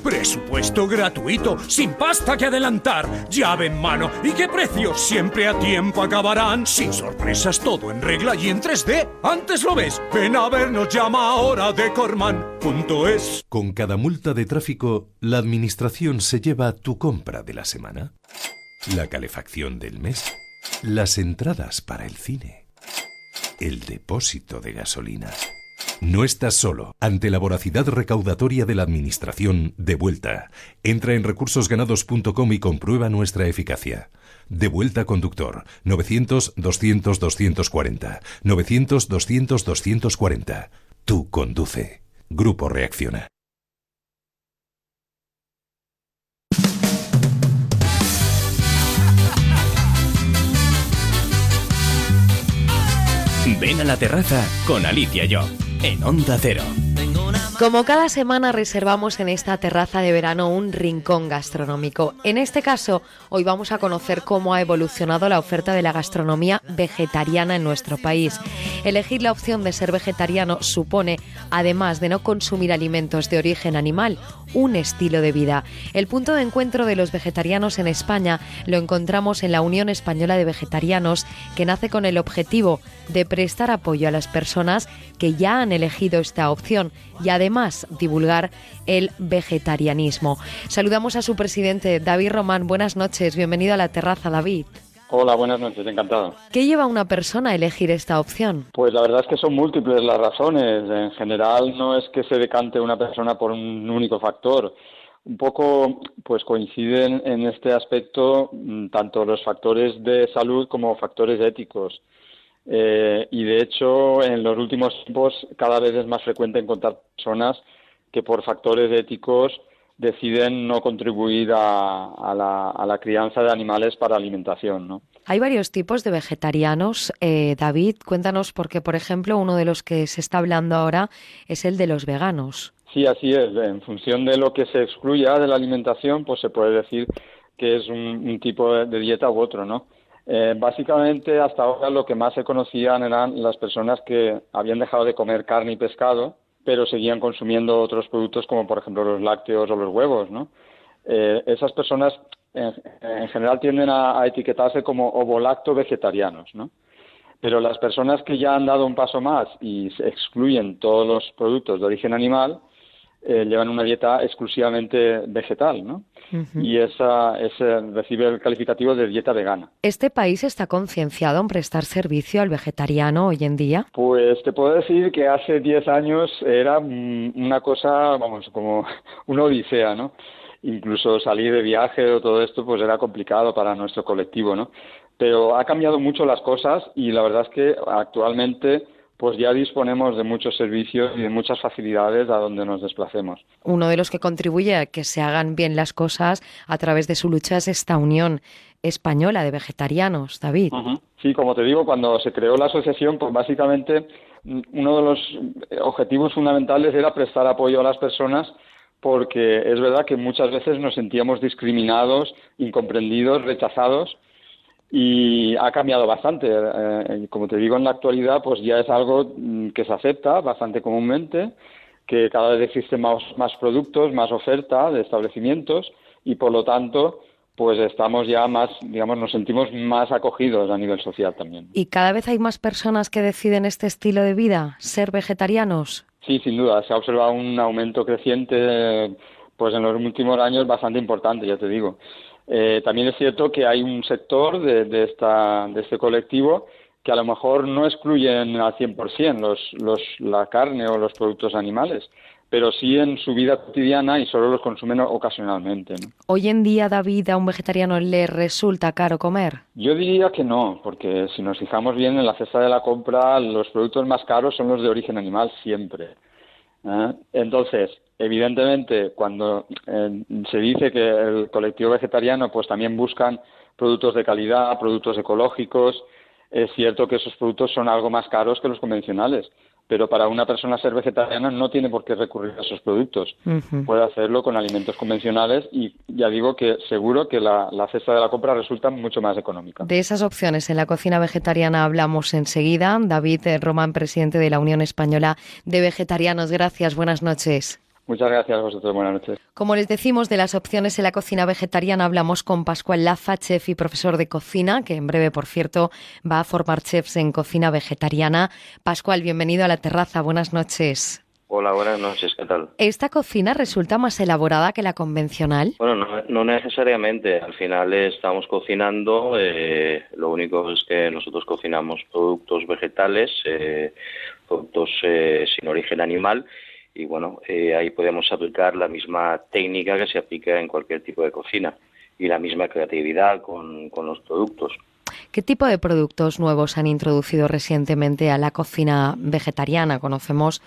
Presupuesto gratuito, sin pasta que adelantar, llave en mano y qué precios siempre a tiempo acabarán. Sin sorpresas, todo en regla y en 3D. Antes lo ves, ven a vernos, llama ahora decorman.es. Con cada multa de tráfico, la administración se lleva tu compra de la semana, la calefacción del mes, las entradas para el cine, el depósito de gasolina. No estás solo. Ante la voracidad recaudatoria de la Administración, de vuelta. Entra en recursosganados.com y comprueba nuestra eficacia. De vuelta conductor. 900-200-240. 900-200-240. Tú conduce. Grupo Reacciona. Ven a la terraza con Alicia Yo en Onda Cero. Como cada semana reservamos en esta terraza de verano un rincón gastronómico. En este caso, hoy vamos a conocer cómo ha evolucionado la oferta de la gastronomía vegetariana en nuestro país. Elegir la opción de ser vegetariano supone, además de no consumir alimentos de origen animal, un estilo de vida. El punto de encuentro de los vegetarianos en España lo encontramos en la Unión Española de Vegetarianos, que nace con el objetivo de prestar apoyo a las personas que ya han elegido esta opción y además divulgar el vegetarianismo. Saludamos a su presidente, David Román. Buenas noches, bienvenido a la terraza, David. Hola, buenas noches, encantado. ¿Qué lleva a una persona a elegir esta opción? Pues la verdad es que son múltiples las razones. En general no es que se decante una persona por un único factor. Un poco pues coinciden en este aspecto mm, tanto los factores de salud como factores éticos. Eh, y de hecho, en los últimos tiempos cada vez es más frecuente encontrar personas que por factores éticos deciden no contribuir a, la, crianza de animales para alimentación. ¿no? Hay varios tipos de vegetarianos. Eh, David, cuéntanos porque, por ejemplo, uno de los que se está hablando ahora es el de los veganos. Sí, así es. En función de lo que se excluya de la alimentación, pues se puede decir que es un, tipo de, dieta u otro, ¿no? Eh, básicamente, hasta ahora lo que más se conocían eran las personas que habían dejado de comer carne y pescado, pero seguían consumiendo otros productos como, por ejemplo, los lácteos o los huevos, ¿no? Eh, esas personas en, general tienden a, etiquetarse como ovolacto vegetarianos, ¿no? Pero las personas que ya han dado un paso más y excluyen todos los productos de origen animal, eh, llevan una dieta exclusivamente vegetal, ¿no? Y esa, ese recibe el calificativo de dieta vegana. ¿Este país está concienciado en prestar servicio al vegetariano hoy en día? Pues te puedo decir que hace 10 años era mm, una cosa, vamos, como una odisea, ¿no? Incluso salir de viaje o todo esto, pues era complicado para nuestro colectivo, ¿no? Pero ha cambiado mucho las cosas y la verdad es que actualmente pues ya disponemos de muchos servicios y de muchas facilidades a donde nos desplacemos. Uno de los que contribuye a que se hagan bien las cosas a través de su lucha es esta Unión Española de Vegetarianos, David. Sí, como te digo, cuando se creó la asociación, pues básicamente mm, uno de los objetivos fundamentales era prestar apoyo a las personas porque es verdad que muchas veces nos sentíamos discriminados, incomprendidos, rechazados y ha cambiado bastante. Eh, como te digo, en la actualidad pues ya es algo mm, que se acepta bastante comúnmente, que cada vez existen más, más productos, más oferta de establecimientos y por lo tanto pues estamos ya más, digamos, nos sentimos más acogidos a nivel social también. ¿Y cada vez hay más personas que deciden este estilo de vida, ser vegetarianos? Sí, sin duda, se ha observado un aumento creciente pues en los últimos años bastante importante, ya te digo. Eh, también es cierto que hay un sector de, de, esta, de este colectivo que a lo mejor no excluyen al 100% los, los, la carne o los productos animales, pero sí en su vida cotidiana y solo los consumen ocasionalmente. Hoy en día, David, a un vegetariano le resulta caro comer. Yo diría que no, porque si nos fijamos bien en la cesta de la compra, los productos más caros son los de origen animal siempre. ¿Eh? Entonces, evidentemente, cuando eh, se dice que el colectivo vegetariano pues también buscan productos de calidad, productos ecológicos, es cierto que esos productos son algo más caros que los convencionales, pero para una persona ser vegetariana no tiene por qué recurrir a esos productos. Puede hacerlo con alimentos convencionales y ya digo que seguro que la, la, cesta de la compra resulta mucho más económica. De esas opciones en la cocina vegetariana hablamos enseguida. David Román, presidente de la Unión Española de Vegetarianos. Gracias, buenas noches. Muchas gracias a vosotros. Buenas noches. Como les decimos, de las opciones en la cocina vegetariana hablamos con Pascual Laza, chef y profesor de cocina, que en breve, por cierto, va a formar chefs en cocina vegetariana. Pascual, bienvenido a la terraza. Buenas noches. Hola, buenas noches, ¿qué tal? ¿Esta cocina resulta más elaborada que la convencional? Bueno, no, no necesariamente. Al final estamos cocinando, eh, lo único es que nosotros cocinamos productos vegetales, eh, productos eh, sin origen animal y bueno, eh, ahí podemos aplicar la misma técnica que se aplica en cualquier tipo de cocina y la misma creatividad con, con los productos. ¿Qué tipo de productos nuevos han introducido recientemente a la cocina vegetariana? Conocemos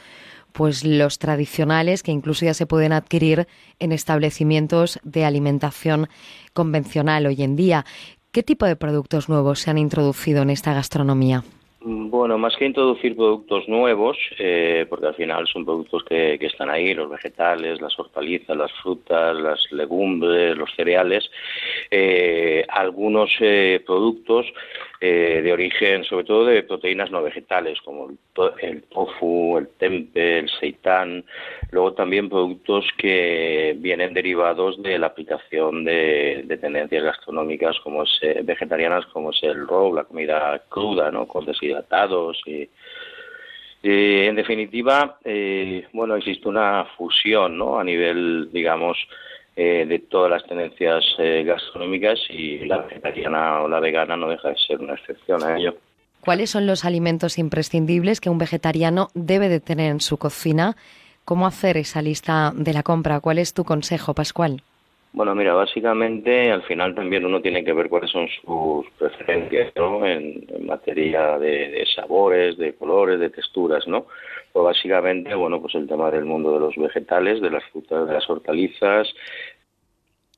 pues los tradicionales que incluso ya se pueden adquirir en establecimientos de alimentación convencional hoy en día. ¿Qué tipo de productos nuevos se han introducido en esta gastronomía? Bueno, más que introducir productos nuevos, eh, porque al final son productos que, que, están ahí, los vegetales, las hortalizas, las frutas, las legumbres, los cereales, eh, algunos eh, productos eh, de origen, sobre todo de proteínas no vegetales, como el, tofu, el tempe, el seitán, luego también productos que vienen derivados de la aplicación de, de tendencias gastronómicas como es, eh, vegetarianas, como es el raw, la comida cruda, ¿no? con deshidratados y en definitiva, eh, bueno, existe una fusión, ¿no? A nivel, digamos, eh, de todas las tendencias eh, gastronómicas y la vegetariana o la vegana no deja de ser una excepción a ello. ¿Cuáles son los alimentos imprescindibles que un vegetariano debe de tener en su cocina? ¿Cómo hacer esa lista de la compra? ¿Cuál es tu consejo, Pascual? Bueno, mira, básicamente al final también uno tiene que ver cuáles son sus preferencias ¿no? en, materia de, de, sabores, de colores, de texturas, ¿no? Pues básicamente, bueno, pues el tema del mundo de los vegetales, de las frutas, de las hortalizas,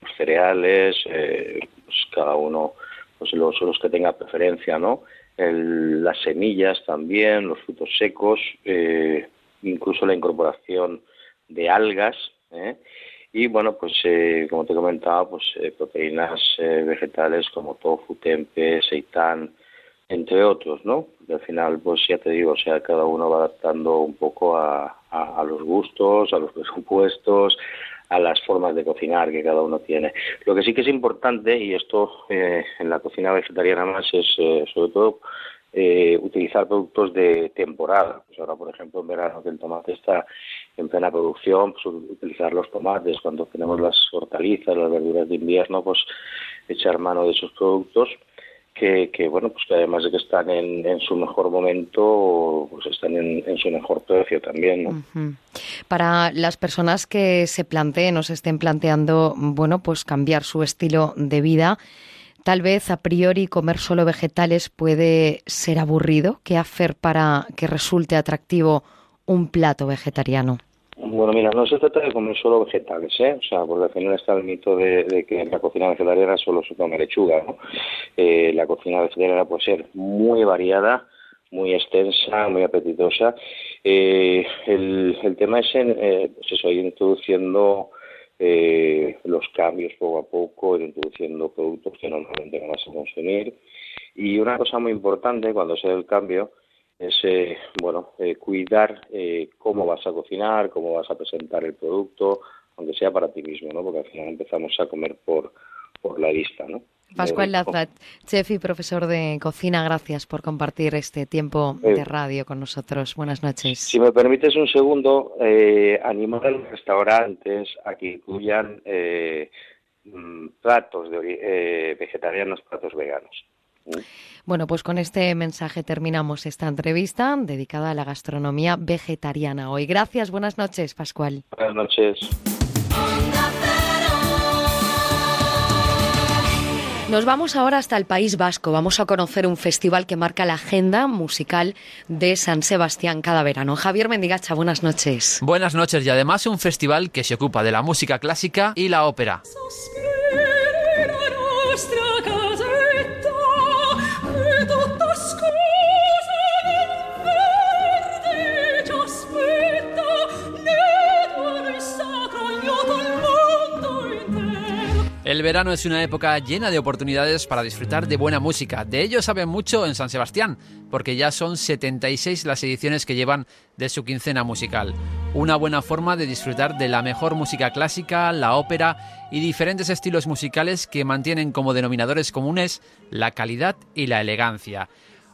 los cereales, eh, pues cada uno, pues los, los que tenga preferencia, ¿no? El, las semillas también, los frutos secos, eh, incluso la incorporación de algas, ¿eh? y bueno pues eh, como te comentaba pues eh, proteínas eh, vegetales como tofu tempe seitán entre otros no al final pues ya te digo o sea cada uno va adaptando un poco a, a los gustos a los presupuestos a las formas de cocinar que cada uno tiene. Lo que sí que es importante, y esto eh, en la cocina vegetariana más, es eh, sobre todo eh, utilizar productos de temporada. Pues ahora, por ejemplo, en verano que el tomate está en plena producción, pues utilizar los tomates. Cuando tenemos las hortalizas, las verduras de invierno, pues echar mano de esos productos que, bueno, pues que además de que están en, su mejor momento, pues están en, su mejor precio también, Para las personas que se planteen o se estén planteando, bueno, pues cambiar su estilo de vida, tal vez a priori comer solo vegetales puede ser aburrido. ¿Qué hacer para que resulte atractivo un plato vegetariano? Bueno, mira, no se trata de comer solo vegetales, ¿eh? O sea, porque al final está el mito de, que la cocina vegetariana solo se come lechuga, ¿no? Eh, la cocina vegetariana puede ser muy variada, muy extensa, muy apetitosa. Eh, el, tema es en, eh, pues eso, ir introduciendo eh, los cambios poco a poco, ir introduciendo productos que normalmente no vas a consumir. Y una cosa muy importante cuando se da el cambio es eh, bueno eh, cuidar eh, cómo vas a cocinar, cómo vas a presentar el producto, aunque sea para ti mismo, ¿no? Porque al final empezamos a comer por, por la vista, ¿no? Pascual Lazat, chef y profesor de cocina, gracias por compartir este tiempo de radio con nosotros. Buenas noches. Si me permites un segundo, animar a los restaurantes a que incluyan mm, platos de, vegetarianos, platos veganos. Bueno, pues con este mensaje terminamos esta entrevista dedicada a la gastronomía vegetariana hoy. Gracias, buenas noches, Pascual. Buenas noches. Nos vamos ahora hasta el País Vasco. Vamos a conocer un festival que marca la agenda musical de San Sebastián cada verano. Javier Mendigacha, buenas noches. Buenas noches y además un festival que se ocupa de la música clásica y la ópera. El verano es una época llena de oportunidades para disfrutar de buena música. De ello saben mucho en San Sebastián, porque ya son 76 las ediciones que llevan de su quincena musical. Una buena forma de disfrutar de la mejor música clásica, la ópera y diferentes estilos musicales que mantienen como denominadores comunes la calidad y la elegancia.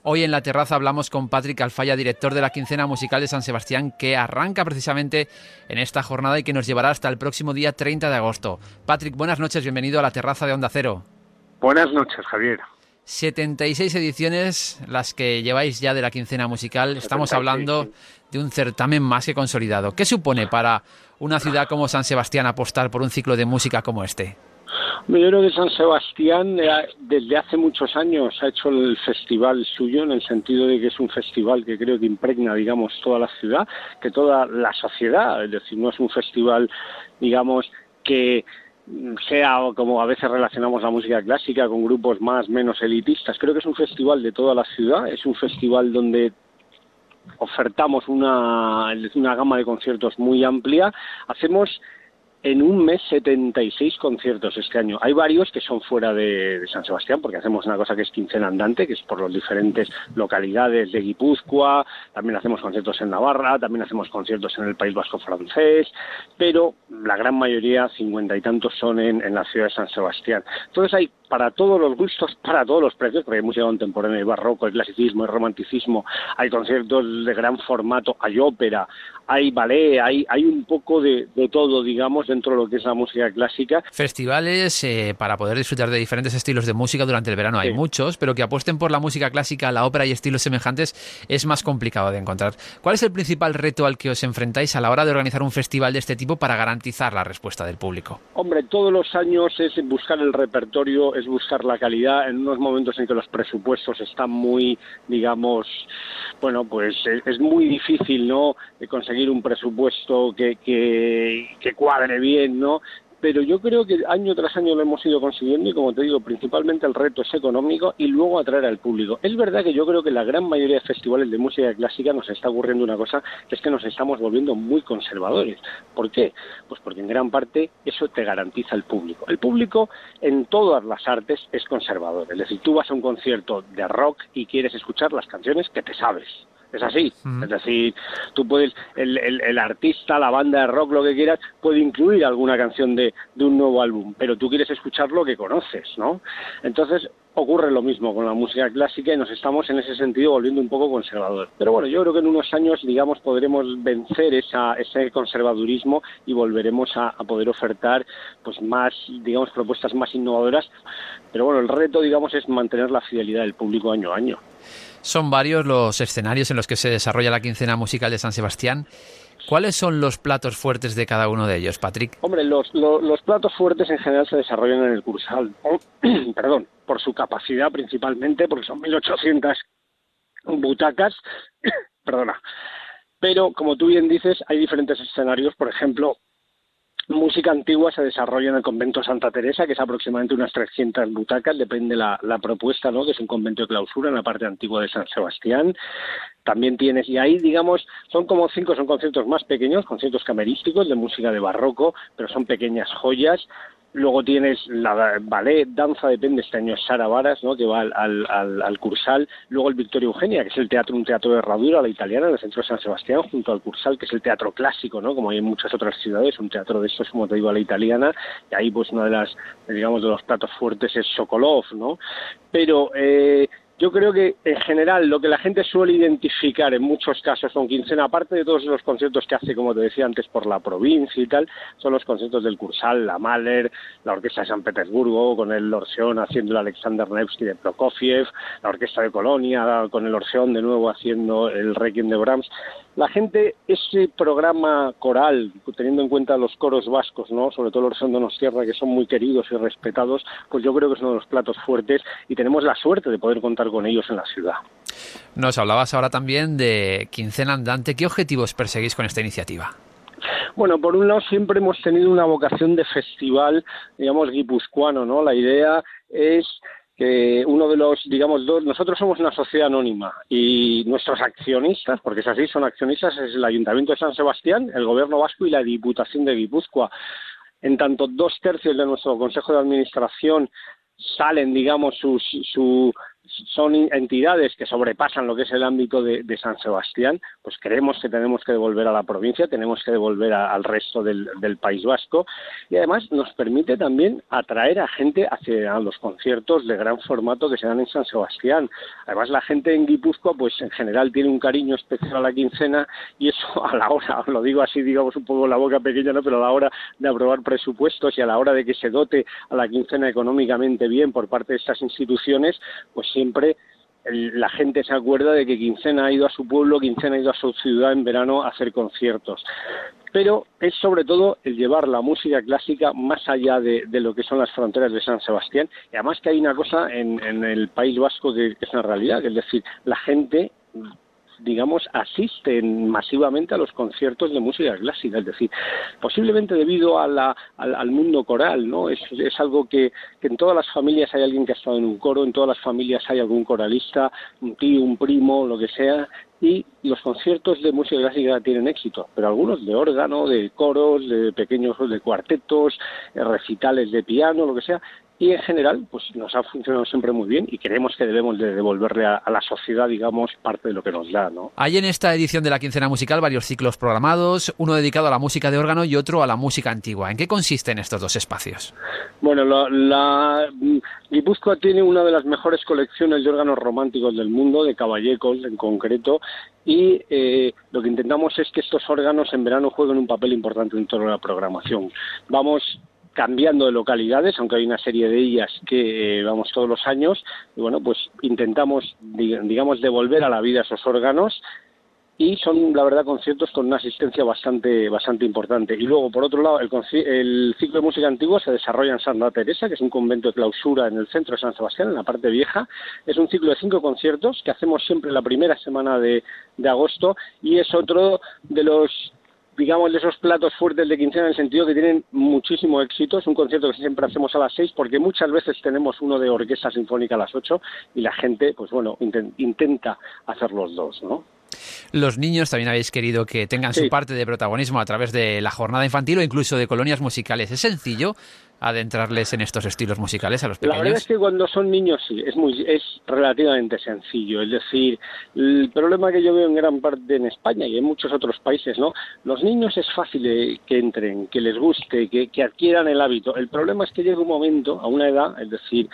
Hoy en la terraza hablamos con Patrick Alfaya, director de la quincena musical de San Sebastián, que arranca precisamente en esta jornada y que nos llevará hasta el próximo día 30 de agosto. Patrick, buenas noches, bienvenido a la terraza de Onda Cero. Buenas noches, Javier. 76 ediciones las que lleváis ya de la quincena musical. Estamos hablando de un certamen más que consolidado. ¿Qué supone para una ciudad como San Sebastián apostar por un ciclo de música como este? Yo creo que San Sebastián eh, desde hace muchos años ha hecho el festival suyo en el sentido de que es un festival que creo que impregna, digamos, toda la ciudad, que toda la sociedad, es decir, no es un festival, digamos, que sea como a veces relacionamos la música clásica con grupos más menos elitistas. Creo que es un festival de toda la ciudad, es un festival donde ofertamos una, una gama de conciertos muy amplia. Hacemos en un mes 76 conciertos este año. Hay varios que son fuera de, San Sebastián, porque hacemos una cosa que es quincena andante, que es por las diferentes localidades de Guipúzcoa, también hacemos conciertos en Navarra, también hacemos conciertos en el País Vasco francés, pero la gran mayoría, cincuenta y tantos, son en, en la ciudad de San Sebastián. Entonces hay para todos los gustos, para todos los precios, porque hay música contemporánea, hay barroco, hay clasicismo, hay romanticismo, hay conciertos de gran formato, hay ópera, hay ballet, hay, hay un poco de, todo, digamos, dentro de lo que es la música clásica. Festivales eh, para poder disfrutar de diferentes estilos de música durante el verano hay muchos, pero que apuesten por la música clásica, la ópera y estilos semejantes es más complicado de encontrar. ¿Cuál es el principal reto al que os enfrentáis a la hora de organizar un festival de este tipo para garantizar la respuesta del público? Hombre, todos los años es buscar el repertorio, buscar la calidad en unos momentos en que los presupuestos están muy, digamos, bueno, pues es, muy difícil, ¿no? conseguir un presupuesto que, que, que cuadre bien, ¿no? pero yo creo que año tras año lo hemos ido consiguiendo y como te digo, principalmente el reto es económico y luego atraer al público. Es verdad que yo creo que la gran mayoría de festivales de música clásica nos está ocurriendo una cosa, que es que nos estamos volviendo muy conservadores. ¿Por qué? Pues porque en gran parte eso te garantiza el público. El público en todas las artes es conservador, es decir, tú vas a un concierto de rock y quieres escuchar las canciones que te sabes es así. Es decir, tú puedes, el, el, artista, la banda de rock, lo que quieras, puede incluir alguna canción de, de un nuevo álbum, pero tú quieres escuchar lo que conoces, ¿no? Entonces, ocurre lo mismo con la música clásica y nos estamos en ese sentido volviendo un poco conservadores. Pero bueno, yo creo que en unos años, digamos, podremos vencer esa, ese conservadurismo y volveremos a, a, poder ofertar pues más, digamos, propuestas más innovadoras. Pero bueno, el reto, digamos, es mantener la fidelidad del público año a año. Son varios los escenarios en los que se desarrolla la quincena musical de San Sebastián. ¿Cuáles son los platos fuertes de cada uno de ellos, Patrick? Hombre, los, platos fuertes en general se desarrollan en el Cursal, perdón, por su capacidad principalmente, porque son 1.800 butacas, perdona. Pero, como tú bien dices, hay diferentes escenarios, por ejemplo, música antigua se desarrolla en el convento Santa Teresa, que es aproximadamente unas 300 butacas, depende la, la propuesta, ¿no? que es un convento de clausura en la parte antigua de San Sebastián. También tienes, y ahí, digamos, son como cinco, son conciertos más pequeños, conciertos camerísticos de música de barroco, pero son pequeñas joyas. Luego tienes la ballet, danza, depende, este año es Sara Varas, ¿no? que va al, al, al, Cursal. Luego el Victoria Eugenia, que es el teatro, un teatro de herradura, la italiana, en el centro de San Sebastián, junto al Cursal, que es el teatro clásico, ¿no? como hay en muchas otras ciudades, un teatro de estos, como te digo, a la italiana. Y ahí, pues, una de las, digamos, de los platos fuertes es Sokolov, ¿no? Pero eh, yo creo que en general lo que la gente suele identificar en muchos casos con quincena, aparte de todos los conciertos que hace, como te decía antes, por la provincia y tal, son los conciertos del Cursal, la Mahler, la Orquesta de San Petersburgo, con el Orseón haciendo el Alexander Nevsky de Prokofiev, la Orquesta de Colonia, con el Orseón de nuevo haciendo el Requiem de Brahms la gente, ese programa coral, teniendo en cuenta los coros vascos, ¿no? sobre todo los de Tierra, que son muy queridos y respetados, pues yo creo que es uno de los platos fuertes y tenemos la suerte de poder contar con ellos en la ciudad. Nos hablabas ahora también de Quincena Andante. ¿Qué objetivos perseguís con esta iniciativa? Bueno, por un lado siempre hemos tenido una vocación de festival, digamos, guipuzcoano, ¿no? La idea es que uno de los, digamos, dos, nosotros somos una sociedad anónima y nuestros accionistas, porque es así, son accionistas, es el Ayuntamiento de San Sebastián, el Gobierno Vasco y la Diputación de Guipúzcoa. En tanto, dos tercios de nuestro Consejo de Administración salen, digamos, su, su, son entidades que sobrepasan lo que es el ámbito de, San Sebastián, pues creemos que tenemos que devolver a la provincia, tenemos que devolver al resto del, País Vasco y además nos permite también atraer a gente hacia los conciertos de gran formato que se dan en San Sebastián. Además la gente en Guipúzcoa pues en general tiene un cariño especial a la quincena y eso a la hora, lo digo así digamos un poco la boca pequeña, ¿no? pero a la hora de aprobar presupuestos y a la hora de que se dote a la quincena económicamente bien por parte de estas instituciones, pues siempre la gente se acuerda de que Quincena ha ido a su pueblo, Quincena ha ido a su ciudad en verano a hacer conciertos. Pero es sobre todo el llevar la música clásica más allá de, lo que son las fronteras de San Sebastián. Y además que hay una cosa en, en el País Vasco que es una realidad, que es decir, la gente digamos, asisten masivamente a los conciertos de música clásica, es decir, posiblemente debido a la, al, mundo coral, ¿no? Es, es algo que, que, en todas las familias hay alguien que ha estado en un coro, en todas las familias hay algún coralista, un tío, un primo, lo que sea, y los conciertos de música clásica tienen éxito, pero algunos de órgano, de coros, de pequeños de cuartetos, recitales de piano, lo que sea, y en general pues nos ha funcionado siempre muy bien y creemos que debemos de devolverle a, la sociedad digamos parte de lo que nos da ¿no? Hay en esta edición de la quincena musical varios ciclos programados, uno dedicado a la música de órgano y otro a la música antigua. ¿En qué consisten estos dos espacios? Bueno, la, la Guipúzcoa tiene una de las mejores colecciones de órganos románticos del mundo, de caballecos en concreto, y eh, lo que intentamos es que estos órganos en verano jueguen un papel importante en toda la programación. Vamos cambiando de localidades, aunque hay una serie de ellas que eh, vamos todos los años, y bueno, pues intentamos, digamos, devolver a la vida esos órganos y son, la verdad, conciertos con una asistencia bastante bastante importante. Y luego, por otro lado, el, el ciclo de música antigua se desarrolla en Santa Teresa, que es un convento de clausura en el centro de San Sebastián, en la parte vieja. Es un ciclo de cinco conciertos que hacemos siempre la primera semana de, de agosto y es otro de los digamos, de esos platos fuertes de quincena en el sentido que tienen muchísimo éxito. Es un concierto que siempre hacemos a las seis porque muchas veces tenemos uno de orquesta sinfónica a las ocho y la gente, pues bueno, intenta hacer los dos, ¿no? Los niños también habéis querido que tengan su parte de protagonismo a través de la jornada infantil o incluso de colonias musicales. ¿Es sencillo adentrarles en estos estilos musicales a los pequeños? La verdad es que cuando son niños sí, es muy es relativamente sencillo. Es decir, el problema que yo veo en gran parte en España y en muchos otros países, ¿no? Los niños es fácil eh, que entren, que les guste, que, que adquieran el hábito. El problema es que llega un momento, a una edad, es decir,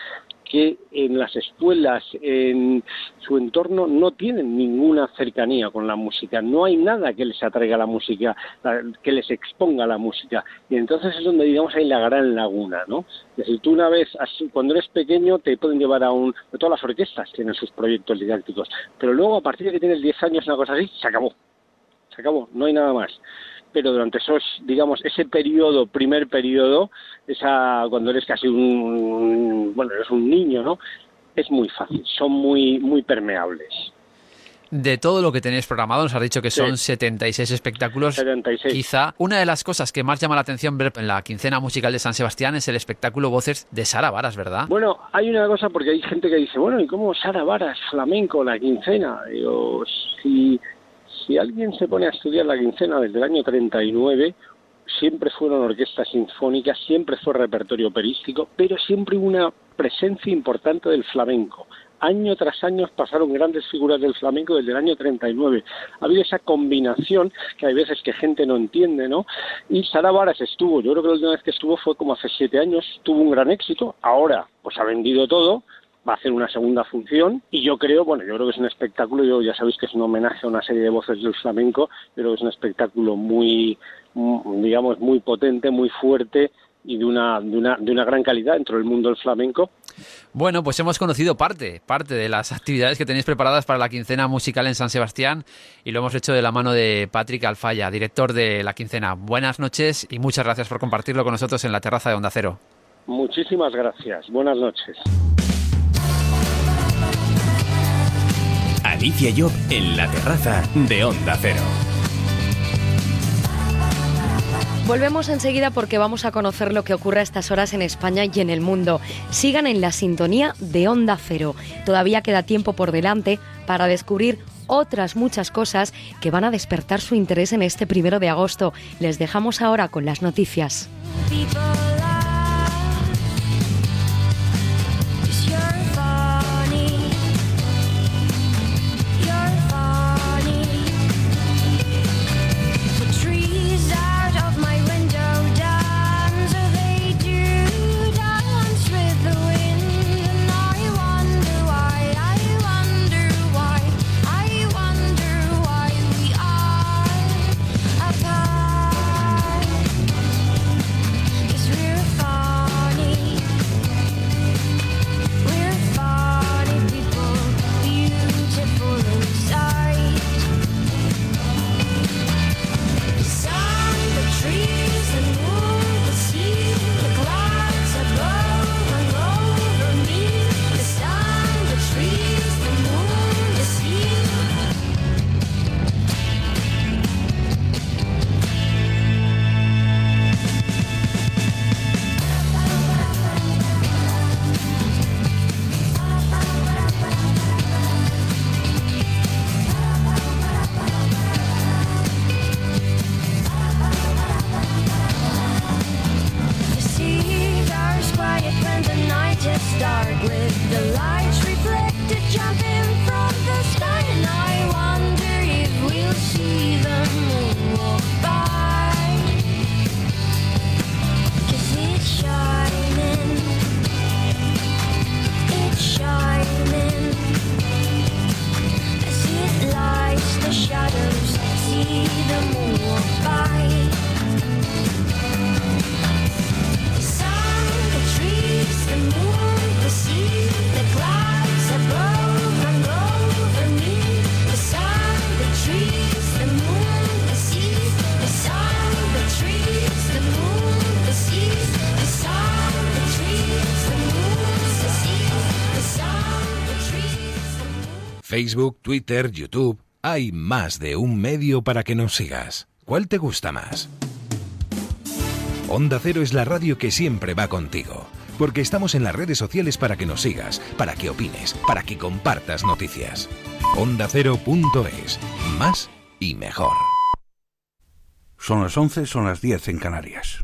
que en las escuelas, en su entorno, no tienen ninguna cercanía con la música. No hay nada que les atraiga la música, que les exponga la música. Y entonces es donde, digamos, hay la gran laguna, ¿no? Es decir, tú una vez, cuando eres pequeño, te pueden llevar a un... Todas las orquestas tienen sus proyectos didácticos. Pero luego, a partir de que tienes 10 años, una cosa así, se acabó. Se acabó, no hay nada más pero durante esos, digamos, ese periodo, primer periodo, esa, cuando eres casi un, bueno, eres un niño, ¿no? Es muy fácil, son muy, muy permeables. De todo lo que tenéis programado, nos has dicho que son 76 espectáculos. 76. Quizá una de las cosas que más llama la atención ver en la quincena musical de San Sebastián es el espectáculo Voces de Sara Varas, ¿verdad? Bueno, hay una cosa porque hay gente que dice, bueno, ¿y cómo Sara Varas, flamenco, la quincena? Digo, si si alguien se pone a estudiar la quincena desde el año 39, siempre fueron orquestas sinfónicas, siempre fue repertorio operístico, pero siempre hubo una presencia importante del flamenco. Año tras año pasaron grandes figuras del flamenco desde el año 39. Ha habido esa combinación que hay veces que gente no entiende, ¿no? Y Sara Varas estuvo, yo creo que la última vez que estuvo fue como hace siete años, tuvo un gran éxito. Ahora, pues ha vendido todo, va a hacer una segunda función y yo creo, bueno, yo creo que es un espectáculo, yo ya sabéis que es un homenaje a una serie de voces del flamenco, pero es un espectáculo muy, digamos, muy potente, muy fuerte y de una, de una, de una gran calidad dentro del mundo del flamenco. Bueno, pues hemos conocido parte, parte de las actividades que tenéis preparadas para la quincena musical en San Sebastián y lo hemos hecho de la mano de Patrick Alfaya, director de la quincena. Buenas noches y muchas gracias por compartirlo con nosotros en la terraza de Onda Cero. Muchísimas gracias. Buenas noches. Alicia Job en la terraza de Onda Cero. Volvemos enseguida porque vamos a conocer lo que ocurre a estas horas en España y en el mundo. Sigan en la sintonía de Onda Cero. Todavía queda tiempo por delante para descubrir otras muchas cosas que van a despertar su interés en este primero de agosto. Les dejamos ahora con las noticias. Facebook, Twitter, YouTube. Hay más de un medio para que nos sigas. ¿Cuál te gusta más? Onda Cero es la radio que siempre va contigo porque estamos en las redes sociales para que nos sigas, para que opines, para que compartas noticias. OndaCero.es. Más y mejor. Son las 11, son las 10 en Canarias.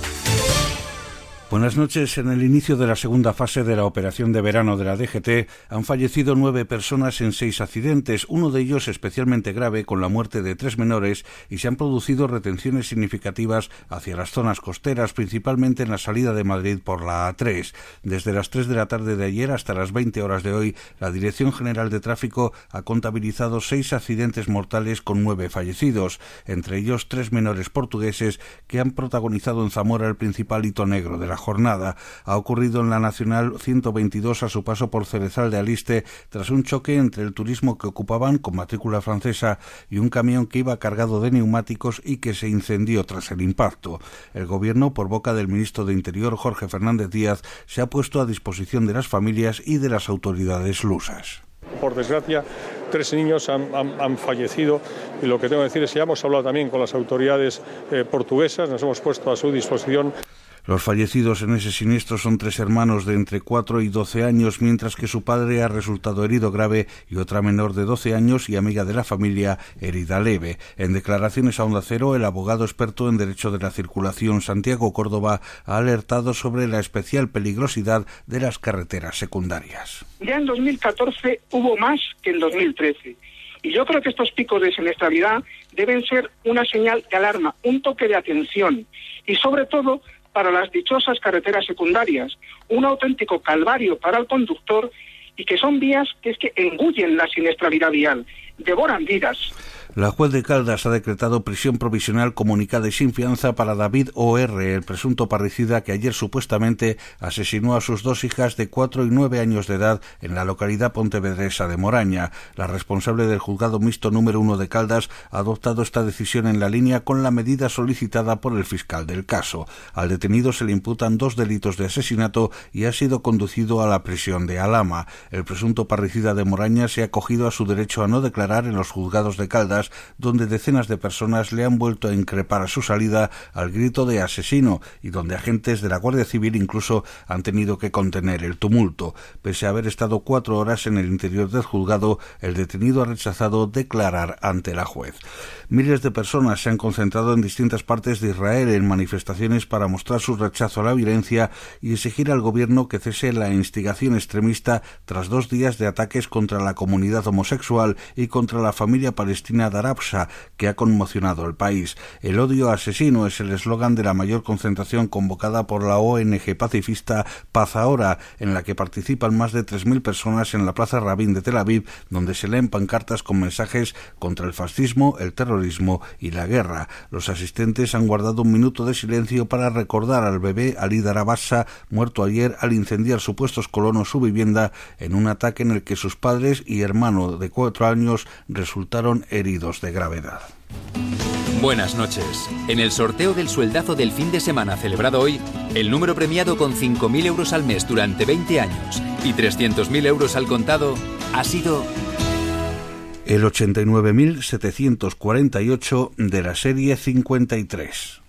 Buenas noches. En el inicio de la segunda fase de la operación de verano de la DGT han fallecido nueve personas en seis accidentes, uno de ellos especialmente grave con la muerte de tres menores y se han producido retenciones significativas hacia las zonas costeras, principalmente en la salida de Madrid por la A3. Desde las tres de la tarde de ayer hasta las 20 horas de hoy, la Dirección General de Tráfico ha contabilizado seis accidentes mortales con nueve fallecidos, entre ellos tres menores portugueses que han protagonizado en Zamora el principal hito negro de la jornada. Ha ocurrido en la Nacional 122 a su paso por Cerezal de Aliste tras un choque entre el turismo que ocupaban con matrícula francesa y un camión que iba cargado de neumáticos y que se incendió tras el impacto. El Gobierno, por boca del ministro de Interior Jorge Fernández Díaz, se ha puesto a disposición de las familias y de las autoridades lusas. Por desgracia, tres niños han, fallecido y lo que tengo que decir es que ya hemos hablado también con las autoridades eh, portuguesas, nos hemos puesto a su disposición. Los fallecidos en ese siniestro son tres hermanos de entre 4 y 12 años, mientras que su padre ha resultado herido grave y otra menor de 12 años y amiga de la familia herida leve. En declaraciones a Onda Cero, el abogado experto en Derecho de la Circulación, Santiago Córdoba, ha alertado sobre la especial peligrosidad de las carreteras secundarias. Ya en 2014 hubo más que en 2013. Y yo creo que estos picos de siniestralidad deben ser una señal de alarma, un toque de atención y sobre todo para las dichosas carreteras secundarias, un auténtico calvario para el conductor y que son vías que es que engullen la siniestralidad vial, devoran vidas. La juez de Caldas ha decretado prisión provisional comunicada y sin fianza para David O.R., el presunto parricida que ayer supuestamente asesinó a sus dos hijas de cuatro y nueve años de edad en la localidad pontevedresa de Moraña. La responsable del juzgado mixto número uno de Caldas ha adoptado esta decisión en la línea con la medida solicitada por el fiscal del caso. Al detenido se le imputan dos delitos de asesinato y ha sido conducido a la prisión de Alama. El presunto parricida de Moraña se ha acogido a su derecho a no declarar en los juzgados de Caldas donde decenas de personas le han vuelto a increpar a su salida al grito de asesino y donde agentes de la Guardia Civil incluso han tenido que contener el tumulto. Pese a haber estado cuatro horas en el interior del juzgado, el detenido ha rechazado declarar ante la juez. Miles de personas se han concentrado en distintas partes de Israel en manifestaciones para mostrar su rechazo a la violencia y exigir al gobierno que cese la instigación extremista tras dos días de ataques contra la comunidad homosexual y contra la familia palestina de Arabsa, que ha conmocionado el país. El odio asesino es el eslogan de la mayor concentración convocada por la ONG pacifista Paz Ahora, en la que participan más de 3.000 personas en la Plaza Rabin de Tel Aviv, donde se leen pancartas con mensajes contra el fascismo, el terrorismo y la guerra. Los asistentes han guardado un minuto de silencio para recordar al bebé Ali Darabasa, muerto ayer al incendiar supuestos colonos su vivienda en un ataque en el que sus padres y hermano de cuatro años resultaron heridos de gravedad. Buenas noches. En el sorteo del sueldazo del fin de semana celebrado hoy, el número premiado con 5.000 euros al mes durante 20 años y 300.000 euros al contado ha sido el 89.748 de la serie 53.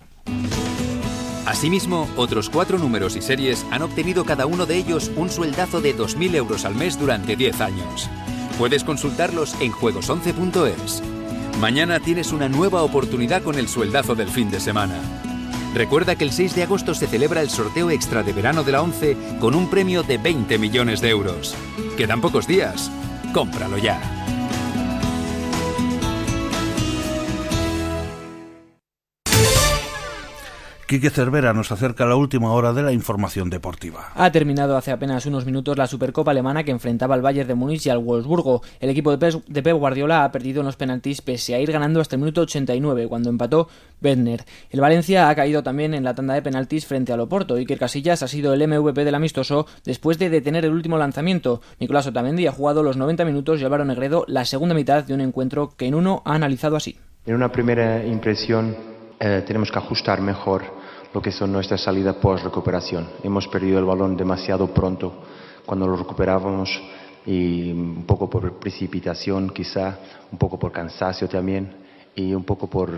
Asimismo, otros cuatro números y series han obtenido cada uno de ellos un sueldazo de 2.000 euros al mes durante 10 años. Puedes consultarlos en juegos11.es. Mañana tienes una nueva oportunidad con el sueldazo del fin de semana. Recuerda que el 6 de agosto se celebra el sorteo extra de verano de la 11 con un premio de 20 millones de euros. Quedan pocos días. Cómpralo ya. Quique Cervera nos acerca a la última hora de la información deportiva. Ha terminado hace apenas unos minutos la Supercopa alemana que enfrentaba al Bayern de Múnich y al Wolfsburgo. El equipo de Pep Guardiola ha perdido en los penaltis pese a ir ganando hasta el minuto 89 cuando empató Bedner. El Valencia ha caído también en la tanda de penaltis frente al Oporto. Iker Casillas ha sido el MVP del amistoso después de detener el último lanzamiento. Nicolás Otamendi ha jugado los 90 minutos y Álvaro Negredo la segunda mitad de un encuentro que en uno ha analizado así. En una primera impresión eh, tenemos que ajustar mejor lo que son nuestras salidas post recuperación. Hemos perdido el balón demasiado pronto. Cuando lo recuperábamos y un poco por precipitación quizá, un poco por cansancio también y un poco por,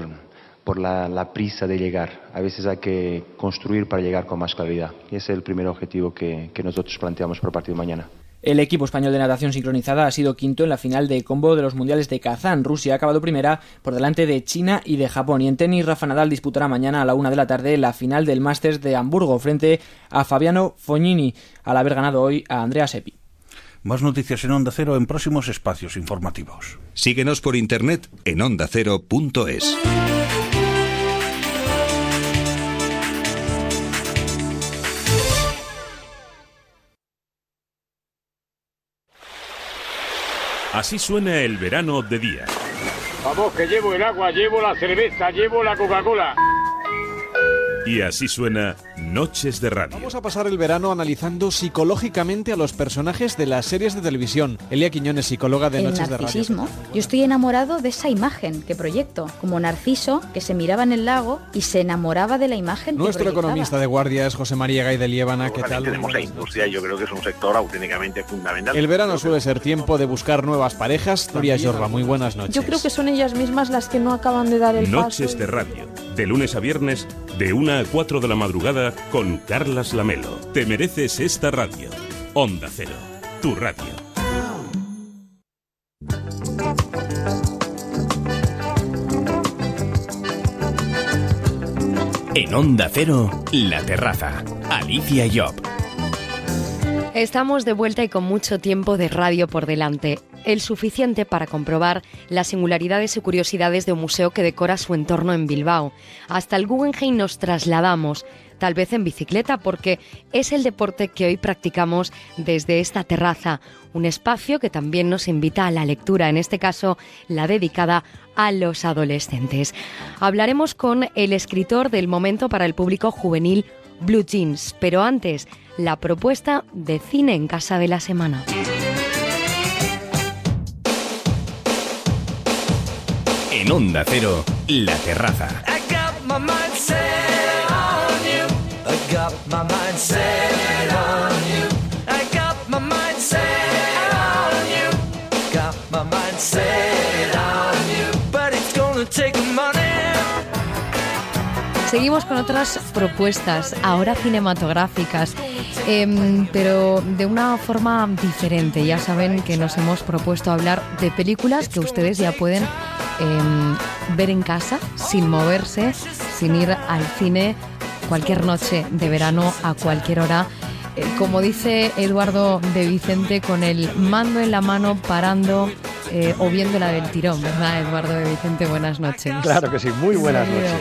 por la, prisa de llegar. A veces hay que construir para llegar con más calidad y ese es el primer objetivo que, que nosotros planteamos para el partido de mañana. El equipo español de natación sincronizada ha sido quinto en la final de combo de los mundiales de Kazán. Rusia ha acabado primera por delante de China y de Japón. Y en tenis, Rafa Nadal disputará mañana a la una de la tarde la final del Masters de Hamburgo frente a Fabiano Fognini, al haber ganado hoy a Andrea Seppi. Más noticias en Onda Cero en próximos espacios informativos. Síguenos por internet en ondacero.es. Así suena el verano de día. Vamos, que llevo el agua, llevo la cerveza, llevo la Coca-Cola. Y así suena Noches de Radio. Vamos a pasar el verano analizando psicológicamente a los personajes de las series de televisión. Elia Quiñones, psicóloga de Noches de Radio. Yo estoy enamorado de esa imagen que proyecto, como Narciso, que se miraba en el lago y se enamoraba de la imagen. Nuestro economista de guardia es José María Gay de Liébana. ¿Qué tal? Tenemos la industria, yo creo que es un sector auténticamente fundamental. El verano suele ser tiempo de buscar nuevas parejas. Nuria Yorba, muy buenas noches. Yo creo que son ellas mismas las que no acaban de dar el Noches de Radio, de lunes a viernes, de 1 a 4 de la madrugada, con Carlas Lamelo. Te mereces esta radio. Onda Cero, tu radio. En Onda Cero, La Terraza. Alicia Job. Estamos de vuelta y con mucho tiempo de radio por delante, el suficiente para comprobar las singularidades y curiosidades de un museo que decora su entorno en Bilbao. Hasta el Guggenheim nos trasladamos, tal vez en bicicleta, porque es el deporte que hoy practicamos desde esta terraza, un espacio que también nos invita a la lectura, en este caso la dedicada a los adolescentes. Hablaremos con el escritor del momento para el público juvenil Blue Jeans, pero antes, la propuesta de cine en casa de la semana. En Onda Cero, La Terraza. Seguimos con otras propuestas, ahora cinematográficas, em, pero de una forma diferente. Ya saben que nos hemos propuesto hablar de películas que ustedes ya pueden em, ver en casa, sin moverse, sin ir al cine cualquier noche de verano, a cualquier hora. Eh, como dice Eduardo de Vicente, con el mando en la mano, parando eh, o viéndola del tirón, ¿verdad, Eduardo de Vicente? Buenas noches. Claro que sí, muy buenas noches.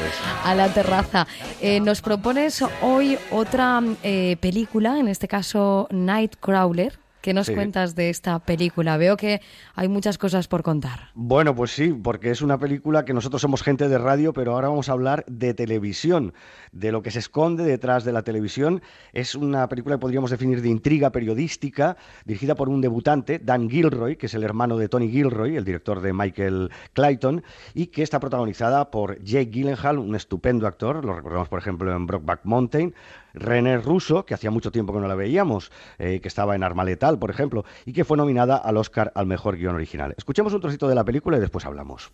A la terraza. Eh, nos propones hoy otra eh, película, en este caso Nightcrawler. ¿Qué nos cuentas de esta película? Veo que hay muchas cosas por contar. Bueno, pues sí, porque es una película que nosotros somos gente de radio, pero ahora vamos a hablar de televisión, de lo que se esconde detrás de la televisión. Es una película que podríamos definir de intriga periodística, dirigida por un debutante, Dan Gilroy, que es el hermano de Tony Gilroy, el director de Michael Clayton, y que está protagonizada por Jake Gyllenhaal, un estupendo actor, lo recordamos por ejemplo en Brockback Mountain, René Russo, que hacía mucho tiempo que no la veíamos, eh, que estaba en Arma Letal, por ejemplo, y que fue nominada al Oscar al mejor guion original. Escuchemos un trocito de la película y después hablamos.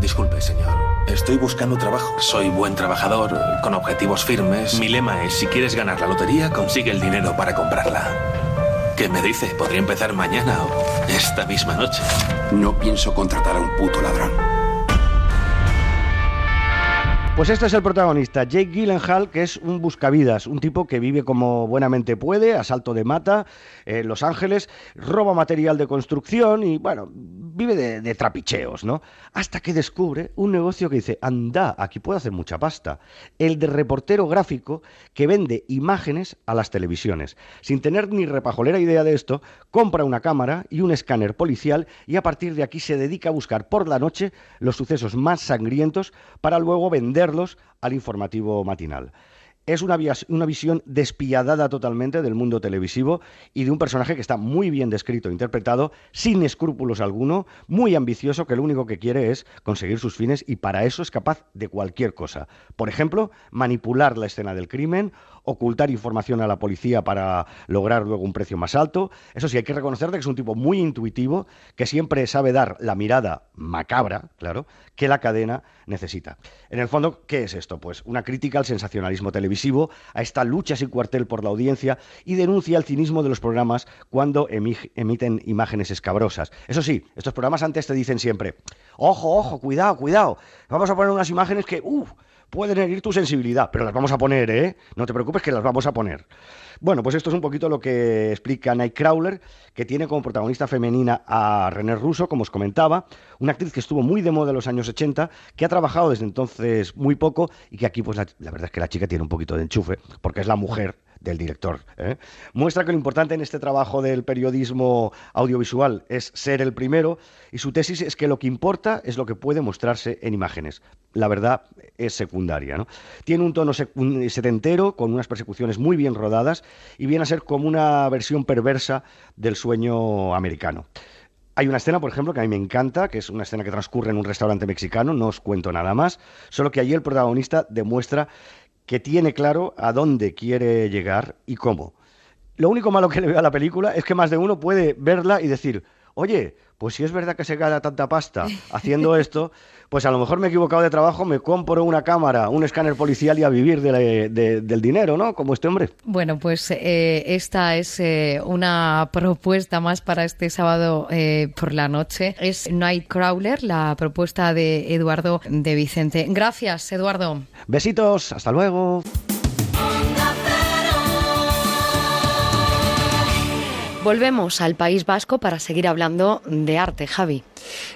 Disculpe, señor. Estoy buscando trabajo. Soy buen trabajador, con objetivos firmes. Mi lema es, si quieres ganar la lotería, consigue el dinero para comprarla. ¿Qué me dice? Podría empezar mañana o esta misma noche. No pienso contratar a un puto ladrón. Pues este es el protagonista, Jake Gyllenhaal, que es un buscavidas, un tipo que vive como buenamente puede, a salto de mata, en Los Ángeles, roba material de construcción y, bueno, vive de, trapicheos, ¿no? Hasta que descubre un negocio que dice, anda, aquí puedo hacer mucha pasta. El de reportero gráfico que vende imágenes a las televisiones. Sin tener ni repajolera idea de esto, compra una cámara y un escáner policial y a partir de aquí se dedica a buscar por la noche los sucesos más sangrientos para luego vender al informativo matinal. Es una, una visión despiadada totalmente del mundo televisivo y de un personaje que está muy bien descrito, interpretado, sin escrúpulos alguno, muy ambicioso, que lo único que quiere es conseguir sus fines y para eso es capaz de cualquier cosa. Por ejemplo, manipular la escena del crimen ocultar información a la policía para lograr luego un precio más alto. Eso sí, hay que reconocer que es un tipo muy intuitivo, que siempre sabe dar la mirada macabra, claro, que la cadena necesita. En el fondo, ¿qué es esto? Pues una crítica al sensacionalismo televisivo, a esta lucha sin cuartel por la audiencia y denuncia el cinismo de los programas cuando emiten imágenes escabrosas. Eso sí, estos programas antes te dicen siempre, ojo, ojo, cuidado, cuidado, vamos a poner unas imágenes que, uff, pueden herir tu sensibilidad, pero las vamos a poner, ¿eh? No te preocupes que las vamos a poner. Bueno, pues esto es un poquito lo que explica Nightcrawler, que tiene como protagonista femenina a René Russo, como os comentaba, una actriz que estuvo muy de moda en los años 80, que ha trabajado desde entonces muy poco y que aquí, pues la, verdad es que la chica tiene un poquito de enchufe, porque es la mujer del director. ¿eh? Muestra que lo importante en este trabajo del periodismo audiovisual es ser el primero y su tesis es que lo que importa es lo que puede mostrarse en imágenes. La verdad es secundaria. Tiene un tono setentero con unas persecuciones muy bien rodadas y viene a ser como una versión perversa del sueño americano. Hay una escena, por ejemplo, que a mí me encanta, que es una escena que transcurre en un restaurante mexicano, no os cuento nada más, solo que allí el protagonista demuestra que tiene claro a dónde quiere llegar y cómo. Lo único malo que le veo a la película es que más de uno puede verla y decir, oye, pues si es verdad que se gana tanta pasta haciendo esto, pues a lo mejor me he equivocado de trabajo, me compro una cámara, un escáner policial y a vivir del dinero, ¿no? Como este hombre. Bueno, pues eh, esta es eh, una propuesta más para este sábado eh, por la noche. Es Nightcrawler, la propuesta de Eduardo de Vicente. Gracias, Eduardo. Besitos, hasta luego. Volvemos al País Vasco para seguir hablando de arte, Javi.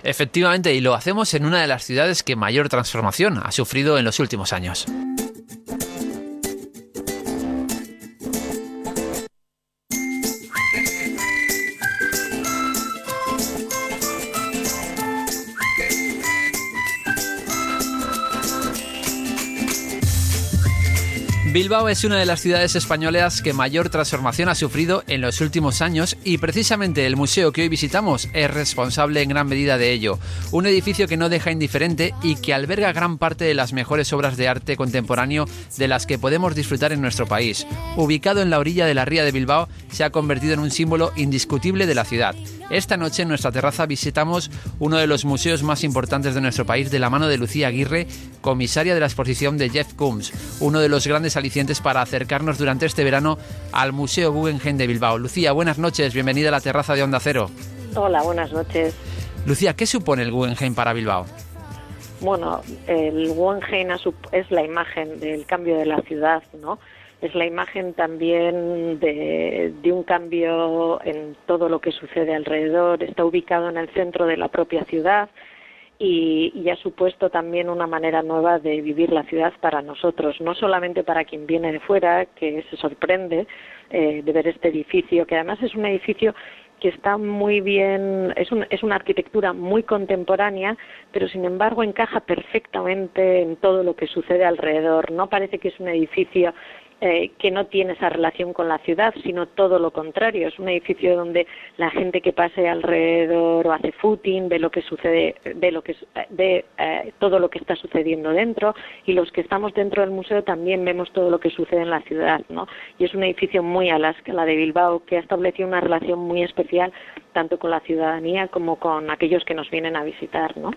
Efectivamente, y lo hacemos en una de las ciudades que mayor transformación ha sufrido en los últimos años. Bilbao es una de las ciudades españolas que mayor transformación ha sufrido en los últimos años y precisamente el museo que hoy visitamos es responsable en gran medida de ello. Un edificio que no deja indiferente y que alberga gran parte de las mejores obras de arte contemporáneo de las que podemos disfrutar en nuestro país. Ubicado en la orilla de la ría de Bilbao, se ha convertido en un símbolo indiscutible de la ciudad. Esta noche en nuestra terraza visitamos uno de los museos más importantes de nuestro país de la mano de Lucía Aguirre, comisaria de la exposición de Jeff Koons, uno de los grandes alicientes para acercarnos durante este verano al Museo Guggenheim de Bilbao. Lucía, buenas noches, bienvenida a la terraza de Onda Cero. Hola, buenas noches. Lucía, ¿qué supone el Guggenheim para Bilbao? Bueno, el Guggenheim es la imagen del cambio de la ciudad, ¿no? es la imagen también de, un cambio en todo lo que sucede alrededor. Está ubicado en el centro de la propia ciudad y, ha supuesto también una manera nueva de vivir la ciudad para nosotros, no solamente para quien viene de fuera, que se sorprende eh, de ver este edificio, que además es un edificio que está muy bien, es, es una arquitectura muy contemporánea, pero sin embargo encaja perfectamente en todo lo que sucede alrededor. No parece que es un edificio eh, que no tiene esa relación con la ciudad, sino todo lo contrario. Es un edificio donde la gente que pase alrededor o hace footing, ve lo que sucede, ve lo que ve eh, todo lo que está sucediendo dentro y los que estamos dentro del museo también vemos todo lo que sucede en la ciudad, ¿no? Y es un edificio muy a la de Bilbao que ha establecido una relación muy especial tanto con la ciudadanía como con aquellos que nos vienen a visitar, ¿no?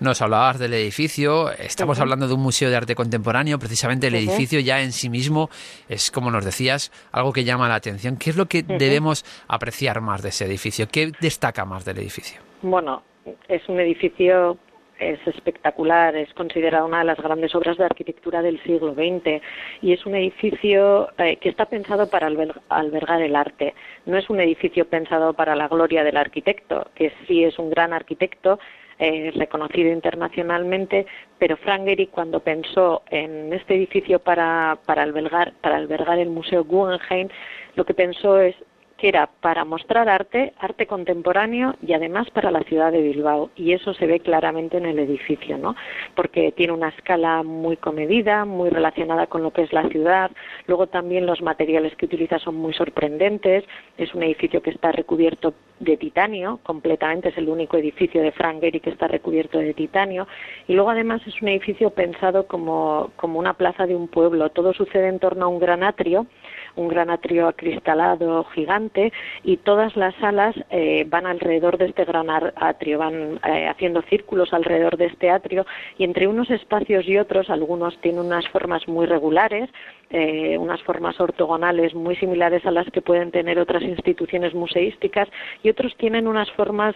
Nos hablabas del edificio, estamos hablando de un museo de arte contemporáneo, precisamente el edificio ya en sí mismo es, como nos decías, algo que llama la atención. ¿Qué es lo que debemos apreciar más de ese edificio? ¿Qué destaca más del edificio? Bueno, es un edificio es espectacular, es considerado una de las grandes obras de arquitectura del siglo XX y es un edificio eh, que está pensado para albergar el arte. No es un edificio pensado para la gloria del arquitecto, que sí es un gran arquitecto, eh, reconocido internacionalmente, pero Frank cuando pensó en este edificio para, para, albergar, para albergar el Museo Guggenheim, lo que pensó es que era para mostrar arte, arte contemporáneo y además para la ciudad de Bilbao. Y eso se ve claramente en el edificio, ¿no? Porque tiene una escala muy comedida, muy relacionada con lo que es la ciudad. Luego también los materiales que utiliza son muy sorprendentes. Es un edificio que está recubierto de titanio, completamente es el único edificio de Frank Gehry que está recubierto de titanio. Y luego además es un edificio pensado como, como una plaza de un pueblo. Todo sucede en torno a un gran atrio un gran atrio acristalado gigante y todas las salas eh, van alrededor de este gran atrio, van eh, haciendo círculos alrededor de este atrio y entre unos espacios y otros, algunos tienen unas formas muy regulares, eh, unas formas ortogonales muy similares a las que pueden tener otras instituciones museísticas y otros tienen unas formas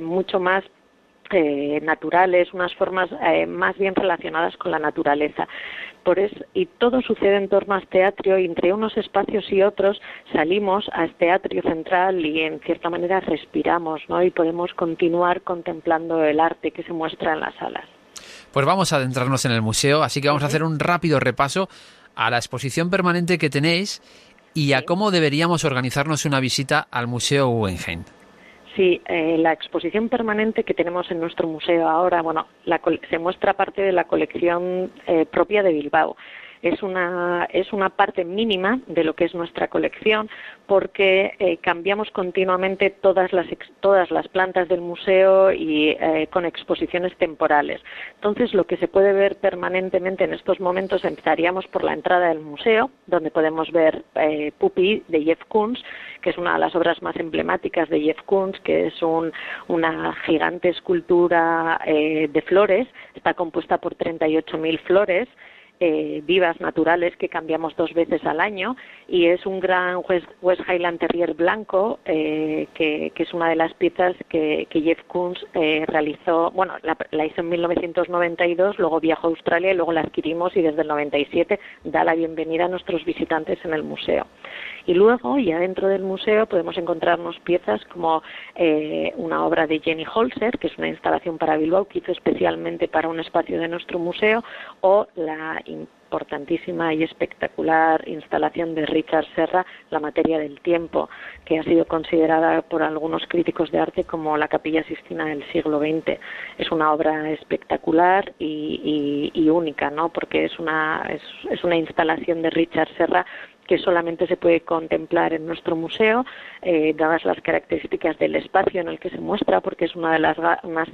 mucho más eh, naturales, unas formas eh, más bien relacionadas con la naturaleza. Por eso, y todo sucede en torno a este atrio y entre unos espacios y otros salimos a este atrio central y en cierta manera respiramos ¿no? y podemos continuar contemplando el arte que se muestra en las salas. Pues vamos a adentrarnos en el museo, así que vamos a hacer un rápido repaso a la exposición permanente que tenéis y a cómo deberíamos organizarnos una visita al Museo Guggenheim. Sí, eh, la exposición permanente que tenemos en nuestro museo ahora, bueno, se muestra parte de la colección eh, propia de Bilbao es una, es una parte mínima de lo que es nuestra colección porque eh, cambiamos continuamente todas las, todas las plantas del museo y eh, con exposiciones temporales. Entonces, lo que se puede ver permanentemente en estos momentos, empezaríamos por la entrada del museo, donde podemos ver eh, Pupi de Jeff Koons, que es una de las obras más emblemáticas de Jeff Koons, que es una gigante escultura de flores, está compuesta por 38.000 flores, eh, vivas naturales que cambiamos dos veces al año y es un gran West Highland Terrier blanco eh, que, es una de las piezas que, Jeff Koons eh, realizó, bueno, la, la, hizo en 1992, luego viajó a Australia y luego la adquirimos y desde el 97 da la bienvenida a nuestros visitantes en el museo. Y luego, ya dentro del museo, podemos encontrarnos piezas como eh, una obra de Jenny Holzer, que es una instalación para Bilbao que hizo especialmente para un espacio de nuestro museo, o la importantísima y espectacular instalación de Richard Serra, La materia del tiempo, que ha sido considerada por algunos críticos de arte como la capilla sistina del siglo XX. Es una obra espectacular y, única, ¿no? Porque es una, es una instalación de Richard Serra que solamente se puede contemplar en nuestro museo, eh, dadas las características del espacio en el que se muestra, porque es una de las,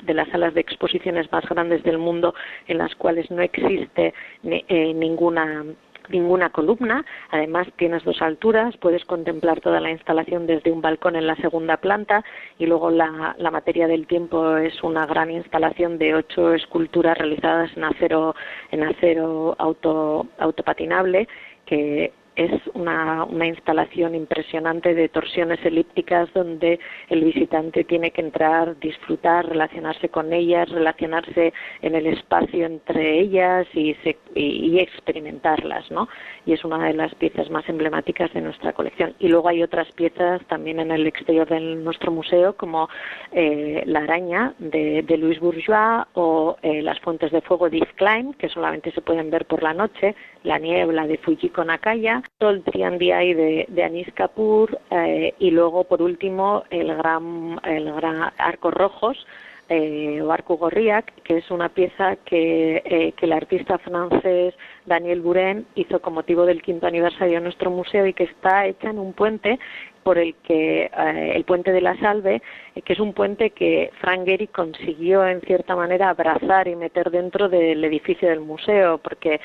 de las salas de exposiciones más grandes del mundo en las cuales no existe eh, ninguna ninguna columna. Además, tienes dos alturas, puedes contemplar toda la instalación desde un balcón en la segunda planta y luego la, la materia del tiempo es una gran instalación de ocho esculturas realizadas en acero, en acero auto, autopatinable que es una, una, instalación impresionante de torsiones elípticas donde el visitante tiene que entrar, disfrutar, relacionarse con ellas, relacionarse en el espacio entre ellas y, y, experimentarlas, ¿no? Y es una de las piezas más emblemáticas de nuestra colección. Y luego hay otras piezas también en el exterior de nuestro museo, como eh, la araña de, de Louis Bourgeois o eh, las fuentes de fuego de Klein, que solamente se pueden ver por la noche, la niebla de Fujiko Nakaya, el Triandiai de, de Anis Kapoor eh, y luego por último el gran, el gran Arco Rojos eh, o Arco Gorriac, que es una pieza que, eh, que el artista francés Daniel Buren hizo con motivo del quinto aniversario de nuestro museo y que está hecha en un puente por el que eh, el puente de la Salve, eh, que es un puente que Frank Gehry consiguió en cierta manera abrazar y meter dentro del edificio del museo, porque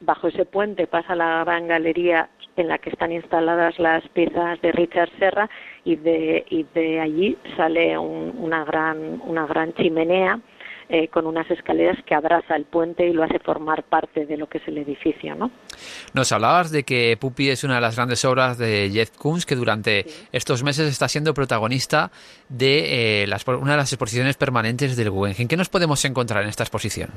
bajo ese puente pasa la gran galería en la que están instaladas las piezas de Richard Serra y de, y de allí sale una gran una gran chimenea eh, con unas escaleras que abraza el puente y lo hace formar parte de lo que es el edificio, ¿no? Nos hablabas de que Pupi es una de las grandes obras de Jeff Koons que durante estos meses está siendo protagonista de eh, las, una de las exposiciones permanentes del Guggenheim. ¿Qué nos podemos encontrar en esta exposición?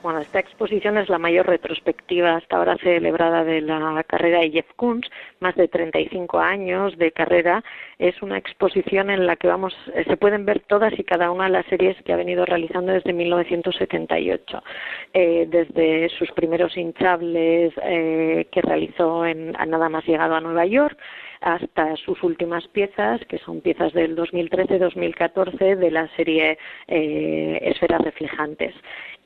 Bueno, esta exposición es la mayor retrospectiva hasta ahora celebrada de la carrera de Jeff Koons, más de 35 años de carrera. Es una exposición en la que vamos, eh, se pueden ver todas y cada una de las series que ha venido realizando desde 1978, eh, desde sus primeros hinchables eh, que realizó en, nada más llegado a Nueva York, hasta sus últimas piezas, que son piezas del 2013-2014 de la serie eh, Esferas Reflejantes.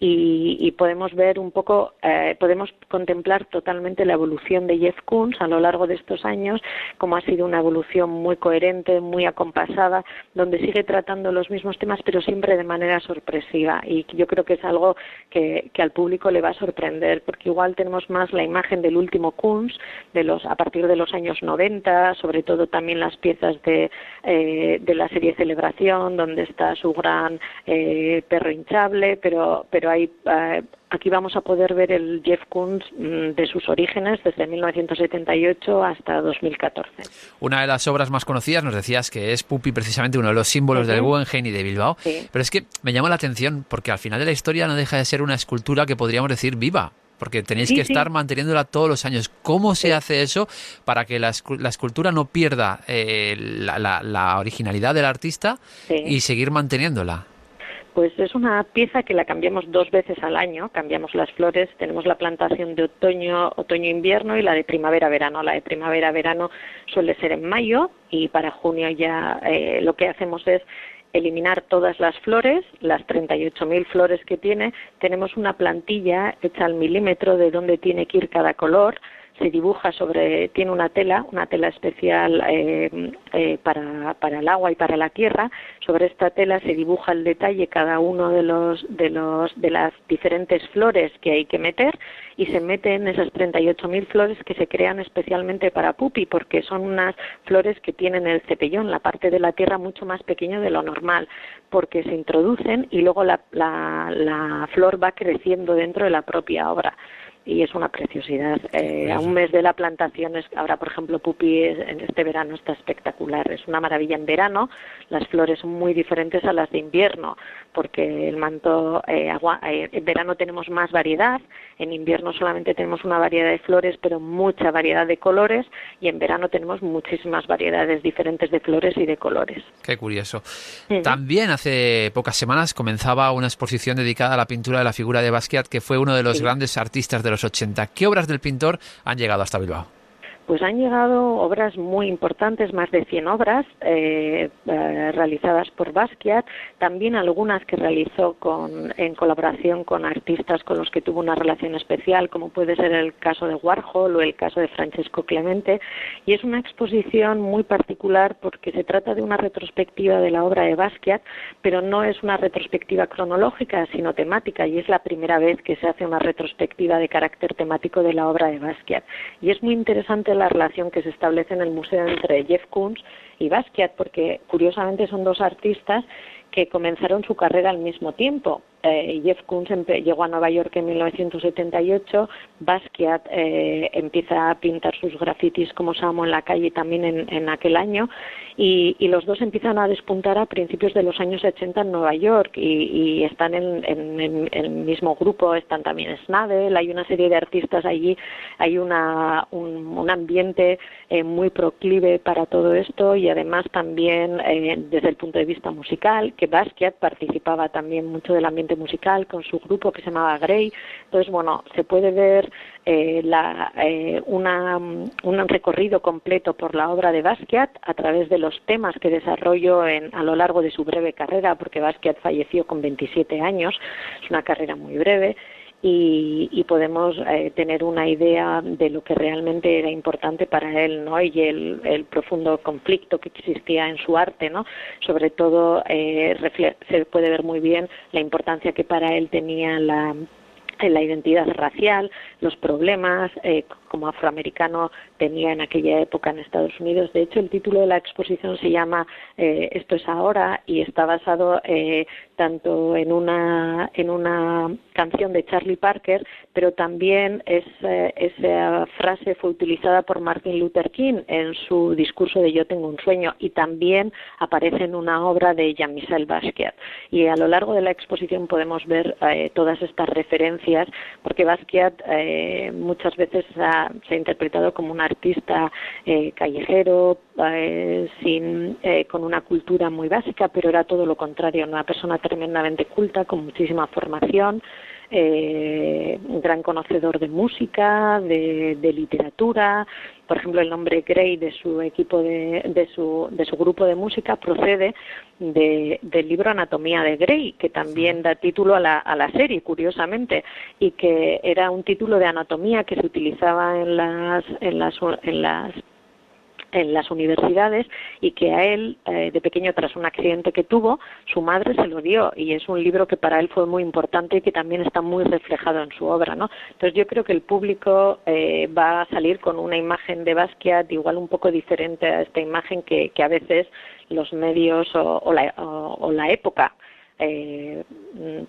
Y, podemos ver un poco, eh, podemos contemplar totalmente la evolución de Jeff Koons a lo largo de estos años, como ha sido una evolución muy coherente, muy acompasada, donde sigue tratando los mismos temas, pero siempre de manera sorpresiva. Y yo creo que es algo que, que al público le va a sorprender, porque igual tenemos más la imagen del último Koons, de los, a partir de los años 90, sobre todo también las piezas de, eh, de la serie Celebración, donde está su gran eh, perro hinchable, pero, pero hay, eh, aquí vamos a poder ver el Jeff Koons mm, de sus orígenes desde 1978 hasta 2014. Una de las obras más conocidas nos decías que es Pupi precisamente uno de los símbolos del Guggenheim y de Bilbao, pero es que me llama la atención porque al final de la historia no deja de ser una escultura que podríamos decir viva, porque tenéis que estar manteniéndola todos los años. ¿Cómo se hace eso para que la, escultura no pierda eh, la, originalidad del artista y seguir manteniéndola? Pues es una pieza que la cambiamos dos veces al año, cambiamos las flores, tenemos la plantación de otoño, otoño-invierno y la de primavera-verano. La de primavera-verano suele ser en mayo y para junio ya eh, lo que hacemos es eliminar todas las flores, las 38.000 flores que tiene, tenemos una plantilla hecha al milímetro de dónde tiene que ir cada color, se dibuja sobre, tiene una tela, una tela especial eh, eh, para, para, el agua y para la tierra. Sobre esta tela se dibuja el detalle cada uno de los, de los, de las diferentes flores que hay que meter y se meten esas 38.000 flores que se crean especialmente para pupi porque son unas flores que tienen el cepellón, la parte de la tierra mucho más pequeño de lo normal porque se introducen y luego la, la flor va creciendo dentro de la propia obra y es una preciosidad. Eh, a un mes de la plantación, es, ahora por ejemplo Pupi en este verano está espectacular, es una maravilla en verano, las flores son muy diferentes a las de invierno, porque el manto, eh, agua, eh, en verano tenemos más variedad, en invierno solamente tenemos una variedad de flores, pero mucha variedad de colores, y en verano tenemos muchísimas variedades diferentes de flores y de colores. Qué curioso. También hace pocas semanas comenzaba una exposición dedicada a la pintura de la figura de Basquiat, que fue uno de los grandes artistas de los 80. ¿Qué obras del pintor han llegado hasta Bilbao? Pues han llegado obras muy importantes, más de 100 obras eh, eh, realizadas por Basquiat, también algunas que realizó con, en colaboración con artistas con los que tuvo una relación especial, como puede ser el caso de Warhol o el caso de Francesco Clemente. Y es una exposición muy particular porque se trata de una retrospectiva de la obra de Basquiat, pero no es una retrospectiva cronológica, sino temática, y es la primera vez que se hace una retrospectiva de carácter temático de la obra de Basquiat. Y es muy interesante la relación que se establece en el museo entre Jeff Koons y Basquiat, porque curiosamente son dos artistas que comenzaron su carrera al mismo tiempo. Eh, Jeff Koons llegó a Nueva York en 1978, Basquiat eh, empieza a pintar sus grafitis como Samo en la calle también en, aquel año y, los dos empiezan a despuntar a principios de los años 80 en Nueva York y, están en, el mismo grupo, están también Snabel, hay una serie de artistas allí, hay una, un, ambiente eh, muy proclive para todo esto y además también desde el punto de vista musical, que Basquiat participaba también mucho del ambiente musical con su grupo que se llamaba Grey. Entonces, bueno, se puede ver eh, la, eh, una, un recorrido completo por la obra de Basquiat a través de los temas que desarrolló en, a lo largo de su breve carrera, porque Basquiat falleció con 27 años, es una carrera muy breve y, podemos eh, tener una idea de lo que realmente era importante para él, ¿no? Y el, profundo conflicto que existía en su arte, ¿no? Sobre todo eh, se puede ver muy bien la importancia que para él tenía la la identidad racial, los problemas eh, como afroamericano tenía en aquella época en Estados Unidos. De hecho, el título de la exposición se llama eh, Esto es ahora y está basado eh, tanto en una, en una canción de Charlie Parker, pero también esa frase fue utilizada por Martin Luther King en su discurso de Yo tengo un sueño y también aparece en una obra de Jean-Michel Basquiat. Y a lo largo de la exposición podemos ver todas estas referencias, porque Basquiat muchas veces se ha interpretado como un artista eh, callejero, eh, sin, eh, con una cultura muy básica, pero era todo lo contrario, una persona tremendamente culta, con muchísima formación, eh, un gran conocedor de música, de, literatura. Por ejemplo, el nombre Gray de su equipo de, de, su, de su grupo de música procede del libro Anatomía de Grey, que también da título a la, a la serie, curiosamente, y que era un título de anatomía que se utilizaba en las, en las, en las en las universidades y que a él, eh, de pequeño, tras un accidente que tuvo, su madre se lo dio y es un libro que para él fue muy importante y que también está muy reflejado en su obra, ¿no? Entonces yo creo que el público eh, va a salir con una imagen de Basquiat igual un poco diferente a esta imagen que, que a veces los medios o, la, o la época eh,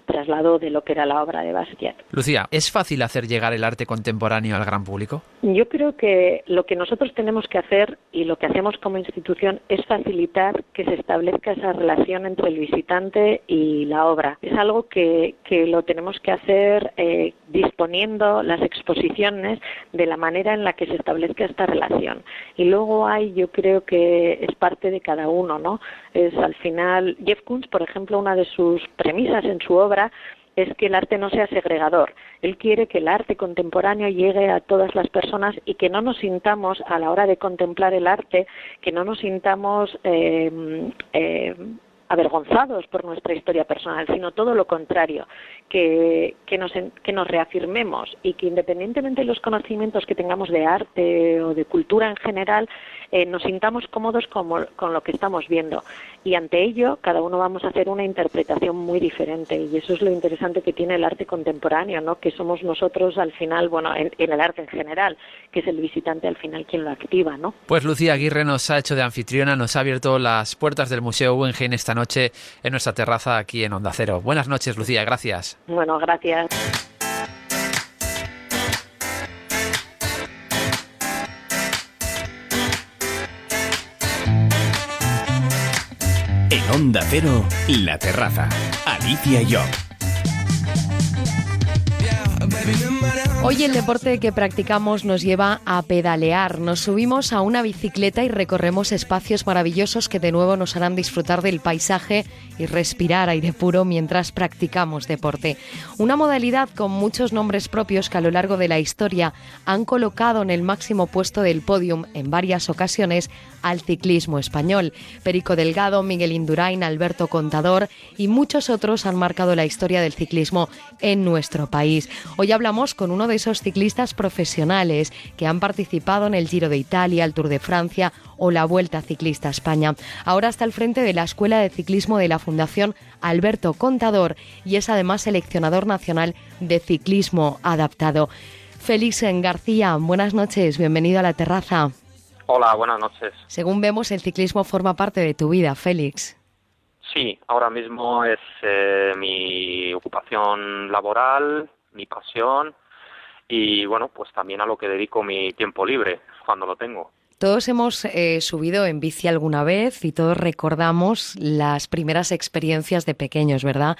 traslado de lo que era la obra de Basquiat. Lucía, ¿es fácil hacer llegar el arte contemporáneo al gran público? Yo creo que lo que nosotros tenemos que hacer y lo que hacemos como institución es facilitar que se establezca esa relación entre el visitante y la obra. Es algo que, que lo tenemos que hacer eh, disponiendo las exposiciones de la manera en la que se establezca esta relación. Y luego hay, yo creo que es parte de cada uno, ¿no? Es al final, Jeff Koons, por ejemplo, una de sus premisas en su obra es que el arte no sea segregador. Él quiere que el arte contemporáneo llegue a todas las personas y que no nos sintamos a la hora de contemplar el arte, que no nos sintamos eh, eh, avergonzados por nuestra historia personal, sino todo lo contrario, que, que, nos, que nos reafirmemos y que independientemente de los conocimientos que tengamos de arte o de cultura en general, eh, nos sintamos cómodos con, con lo que estamos viendo. Y ante ello, cada uno vamos a hacer una interpretación muy diferente. Y eso es lo interesante que tiene el arte contemporáneo, ¿no? que somos nosotros al final, bueno, en, el arte en general, que es el visitante al final quien lo activa. ¿no? Pues Lucía Aguirre nos ha hecho de anfitriona, nos ha abierto las puertas del Museo Guggenheim esta noche en nuestra terraza aquí en Onda Cero. Buenas noches, Lucía, gracias. Bueno, gracias. En Onda Cero, La Terraza. Alicia y yo. Hoy el deporte que practicamos nos lleva a pedalear. Nos subimos a una bicicleta y recorremos espacios maravillosos que de nuevo nos harán disfrutar del paisaje y respirar aire puro mientras practicamos deporte. Una modalidad con muchos nombres propios que a lo largo de la historia han colocado en el máximo puesto del podium en varias ocasiones al ciclismo español. Perico Delgado, Miguel Indurain, Alberto Contador y muchos otros han marcado la historia del ciclismo en nuestro país. Hoy hablamos con uno de esos ciclistas profesionales que han participado en el Giro de Italia, el Tour de Francia o la Vuelta Ciclista a España. Ahora está al frente de la Escuela de Ciclismo de la Fundación Alberto Contador y es además seleccionador nacional de ciclismo adaptado. Félix García, buenas noches, bienvenido a la terraza. Hola, buenas noches. Según vemos, el ciclismo forma parte de tu vida, Félix. Sí, ahora mismo es eh, mi ocupación laboral, mi pasión y bueno, pues también a lo que dedico mi tiempo libre cuando lo tengo. Todos hemos eh, subido en bici alguna vez y todos recordamos las primeras experiencias de pequeños, ¿verdad?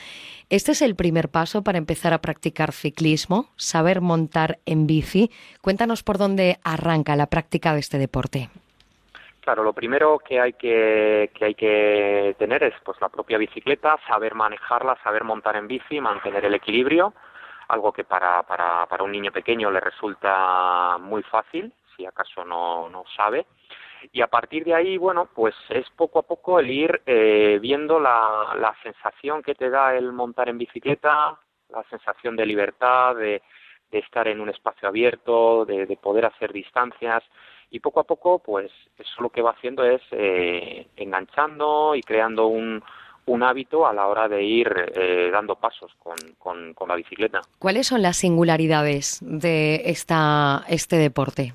Este es el primer paso para empezar a practicar ciclismo, saber montar en bici. Cuéntanos por dónde arranca la práctica de este deporte. Claro, lo primero que hay que, que hay que tener es pues la propia bicicleta, saber manejarla, saber montar en bici, mantener el equilibrio algo que para, para, para un niño pequeño le resulta muy fácil, si acaso no, no sabe. Y a partir de ahí, bueno, pues es poco a poco el ir eh, viendo la, la sensación que te da el montar en bicicleta, la sensación de libertad, de, estar en un espacio abierto, de, de, poder hacer distancias y poco a poco, pues eso lo que va haciendo es eh, enganchando y creando un, un hábito a la hora de ir eh, dando pasos con, con, la bicicleta. ¿Cuáles son las singularidades de esta, este deporte?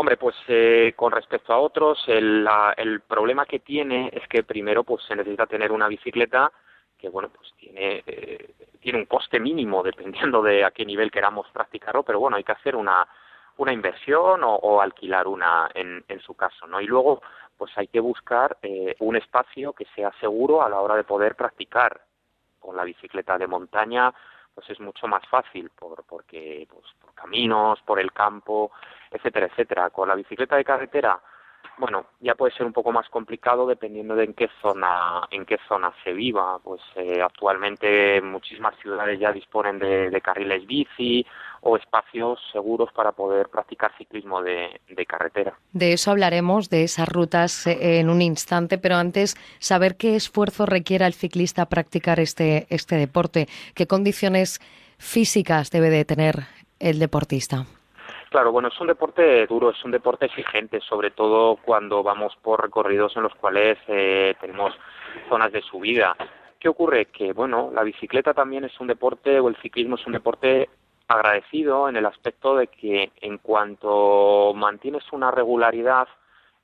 Hombre, pues eh, con respecto a otros, el, el, problema que tiene es que primero pues se necesita tener una bicicleta que bueno pues tiene eh, tiene un coste mínimo dependiendo de a qué nivel queramos practicarlo, pero bueno hay que hacer una una inversión o, o alquilar una en, en su caso, ¿no? Y luego pues hay que buscar eh, un espacio que sea seguro a la hora de poder practicar. Con la bicicleta de montaña, pues es mucho más fácil, por, porque pues, por caminos, por el campo, etcétera, etcétera. Con la bicicleta de carretera, bueno, ya puede ser un poco más complicado dependiendo de en qué zona, en qué zona se viva. Pues eh, actualmente muchísimas ciudades ya disponen de, carriles bici o espacios seguros para poder practicar ciclismo de, carretera. De eso hablaremos, de esas rutas eh, en un instante, pero antes saber qué esfuerzo requiere el ciclista practicar este, este deporte, qué condiciones físicas debe de tener el deportista. Claro, bueno, es un deporte duro, es un deporte exigente, sobre todo cuando vamos por recorridos en los cuales eh, tenemos zonas de subida. ¿Qué ocurre? Que, bueno, la bicicleta también es un deporte, o el ciclismo es un deporte agradecido en el aspecto de que en cuanto mantienes una regularidad,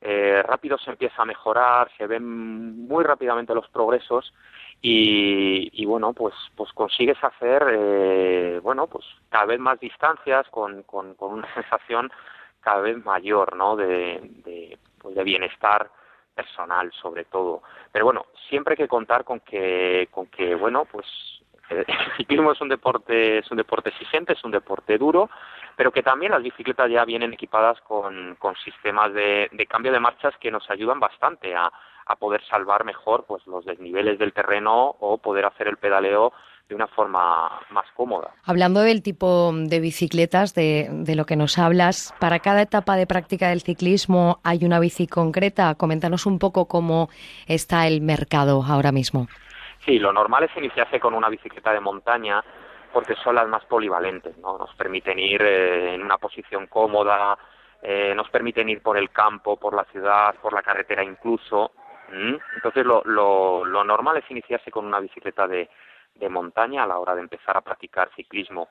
eh, rápido se empieza a mejorar, se ven muy rápidamente los progresos y, bueno pues pues consigues hacer eh, bueno pues cada vez más distancias con, con, con, una sensación cada vez mayor no de, de, pues de bienestar personal sobre todo. Pero bueno siempre hay que contar con que con que bueno pues el ciclismo es un deporte es un deporte exigente es un deporte duro pero que también las bicicletas ya vienen equipadas con, con sistemas de, de cambio de marchas que nos ayudan bastante a, a poder salvar mejor pues los desniveles del terreno o poder hacer el pedaleo de una forma más cómoda. Hablando del tipo de bicicletas de, de, lo que nos hablas, para cada etapa de práctica del ciclismo hay una bici concreta. Coméntanos un poco cómo está el mercado ahora mismo. Sí, lo normal es iniciarse con una bicicleta de montaña porque son las más polivalentes, ¿no? Nos permiten ir eh, en una posición cómoda, eh, nos permiten ir por el campo, por la ciudad, por la carretera incluso. Entonces lo, lo, lo, normal es iniciarse con una bicicleta de, de montaña a la hora de empezar a practicar ciclismo.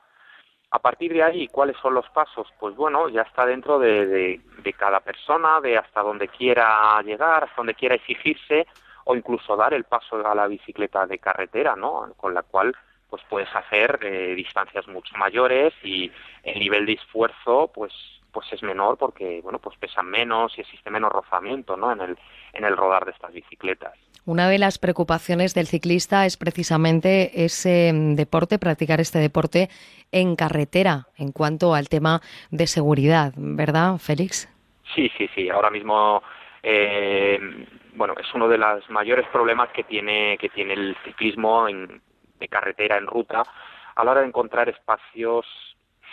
A partir de ahí, ¿cuáles son los pasos? Pues bueno, ya está dentro de, de, cada persona, de hasta donde quiera llegar, hasta donde quiera exigirse, o incluso dar el paso a la bicicleta de carretera, ¿no? Con la cual pues puedes hacer eh, distancias mucho mayores y el nivel de esfuerzo pues pues es menor porque bueno pues pesan menos y existe menos rozamiento ¿no? en el en el rodar de estas bicicletas. Una de las preocupaciones del ciclista es precisamente ese mm, deporte, practicar este deporte en carretera, en cuanto al tema de seguridad, ¿verdad, Félix? Sí, sí, sí. Ahora mismo, eh, bueno, es uno de los mayores problemas que tiene que tiene el ciclismo en, de carretera en ruta a la hora de encontrar espacios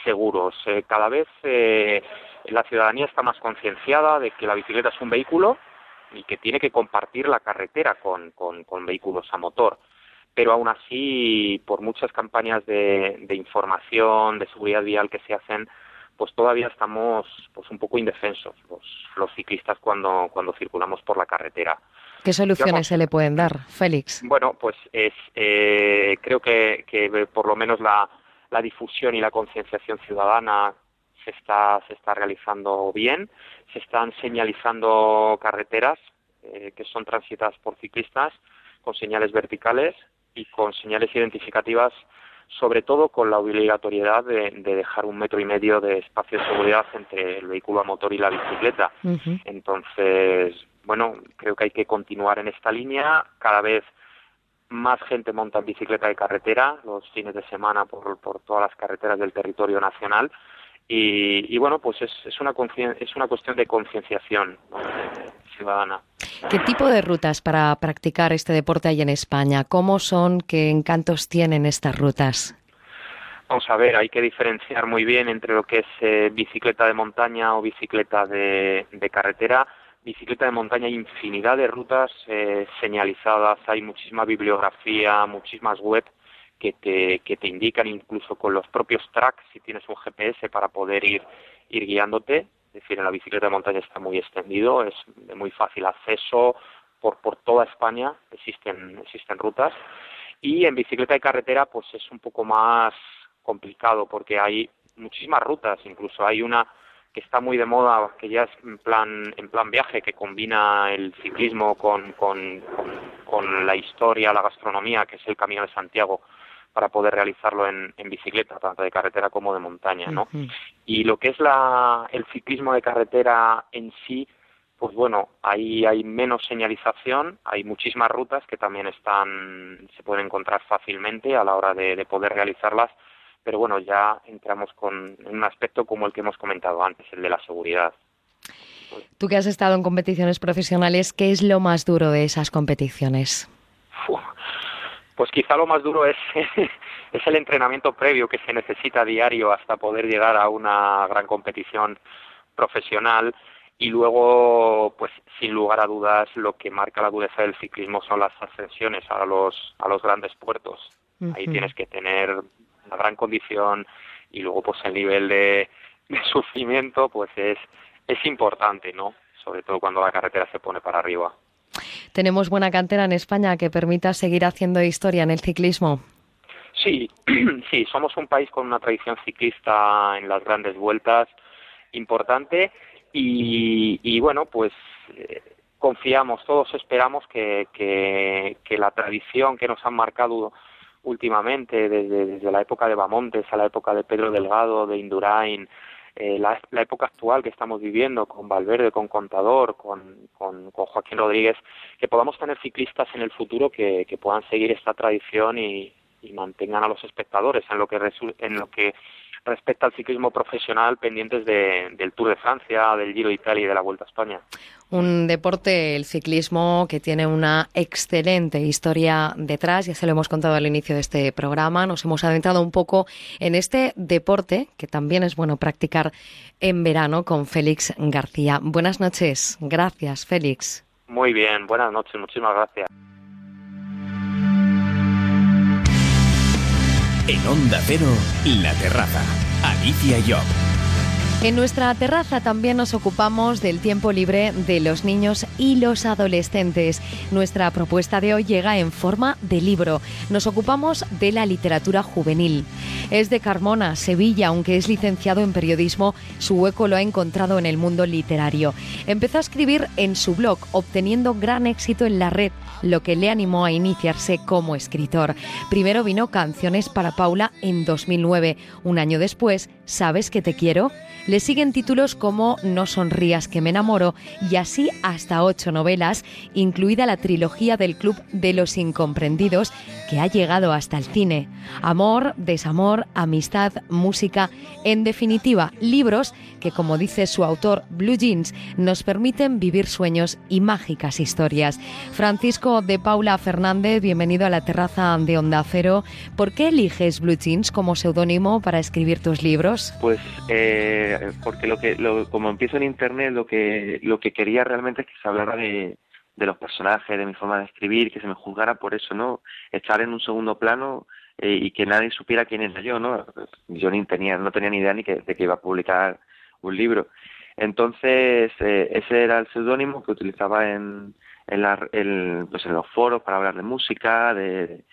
seguros. Eh, cada vez eh, la ciudadanía está más concienciada de que la bicicleta es un vehículo y que tiene que compartir la carretera con, con, con vehículos a motor. Pero aún así, por muchas campañas de, de, información, de seguridad vial que se hacen, pues todavía estamos pues un poco indefensos los, los ciclistas cuando, cuando circulamos por la carretera. ¿Qué soluciones se le pueden dar, Félix? Bueno, pues es, eh, creo que, que por lo menos la, la difusión y la concienciación ciudadana se está, se está realizando bien, se están señalizando carreteras eh, que son transitadas por ciclistas con señales verticales y con señales identificativas, sobre todo con la obligatoriedad de, de, dejar un metro y medio de espacio de seguridad entre el vehículo a motor y la bicicleta. Uh -huh. Entonces, bueno, creo que hay que continuar en esta línea. Cada vez más gente monta en bicicleta de carretera los fines de semana por, por todas las carreteras del territorio nacional y, y bueno pues es, es una es una cuestión de concienciación ¿no? ciudadana ¿Qué tipo de rutas para practicar este deporte hay en España? ¿Cómo son? ¿Qué encantos tienen estas rutas? Vamos a ver, hay que diferenciar muy bien entre lo que es eh, bicicleta de montaña o bicicleta de, de carretera bicicleta de montaña hay infinidad de rutas eh, señalizadas, hay muchísima bibliografía, muchísimas web que te, que te indican incluso con los propios tracks si tienes un GPS para poder ir, ir guiándote. Es decir, en la bicicleta de montaña está muy extendido, es de muy fácil acceso por, por toda España, existen, existen rutas. Y en bicicleta de carretera pues es un poco más complicado porque hay muchísimas rutas, incluso hay una que está muy de moda, que ya es en plan, en plan viaje, que combina el ciclismo con, con, con, con la historia, la gastronomía, que es el Camino de Santiago, para poder realizarlo en, en bicicleta, tanto de carretera como de montaña, ¿no? Uh -huh. Y lo que es la, el ciclismo de carretera en sí, pues bueno, ahí hay menos señalización, hay muchísimas rutas que también están, se pueden encontrar fácilmente a la hora de, de poder realizarlas, pero bueno, ya entramos con un aspecto como el que hemos comentado antes, el de la seguridad. Tú que has estado en competiciones profesionales, ¿qué es lo más duro de esas competiciones? Pues quizá lo más duro es, es el entrenamiento previo que se necesita diario hasta poder llegar a una gran competición profesional y luego, pues sin lugar a dudas, lo que marca la dureza del ciclismo son las ascensiones a los, a los grandes puertos. Ahí tienes que tener una gran condición y luego pues el nivel de, de sufrimiento pues es, es importante, ¿no? Sobre todo cuando la carretera se pone para arriba. ¿Tenemos buena cantera en España que permita seguir haciendo historia en el ciclismo? Sí, sí, somos un país con una tradición ciclista en las grandes vueltas importante y, y bueno, pues eh, confiamos, todos esperamos que, que, que, la tradición que nos han marcado últimamente, desde, desde la época de Bamontes a la época de Pedro Delgado, de Indurain, eh, la, la, época actual que estamos viviendo con Valverde, con Contador, con, con, con, Joaquín Rodríguez, que podamos tener ciclistas en el futuro que, que puedan seguir esta tradición y, y, mantengan a los espectadores en lo que, en lo que respecta al ciclismo profesional pendientes de, del Tour de Francia, del Giro de Italia y de la Vuelta a España. Un deporte, el ciclismo, que tiene una excelente historia detrás, ya se lo hemos contado al inicio de este programa, nos hemos adentrado un poco en este deporte, que también es bueno practicar en verano con Félix García. Buenas noches, gracias Félix. Muy bien, buenas noches, muchísimas gracias. En Onda Cero, La Terraza. Alicia Job. En nuestra terraza también nos ocupamos del tiempo libre de los niños y los adolescentes. Nuestra propuesta de hoy llega en forma de libro. Nos ocupamos de la literatura juvenil. Es de Carmona, Sevilla, aunque es licenciado en periodismo, su hueco lo ha encontrado en el mundo literario. Empezó a escribir en su blog, obteniendo gran éxito en la red, lo que le animó a iniciarse como escritor. Primero vino Canciones para Paula en 2009. Un año después, ¿Sabes que te quiero? Le siguen títulos como No sonrías que me enamoro y así hasta ocho novelas, incluida la trilogía del Club de los Incomprendidos, que ha llegado hasta el cine. Amor, desamor, amistad, música, en definitiva, libros que, como dice su autor Blue Jeans, nos permiten vivir sueños y mágicas historias. Francisco de Paula Fernández, bienvenido a la terraza de Onda Cero. ¿Por qué eliges Blue Jeans como seudónimo para escribir tus libros? Pues eh, porque lo que lo, como empiezo en internet lo que lo que quería realmente es que se hablara de, de los personajes, de mi forma de escribir, que se me juzgara por eso, ¿no? Estar en un segundo plano eh, y que nadie supiera quién era yo, ¿no? Yo ni tenía no tenía ni idea ni que, de que iba a publicar un libro. Entonces eh, ese era el seudónimo que utilizaba en en, la, en, pues los foros para hablar de música, de,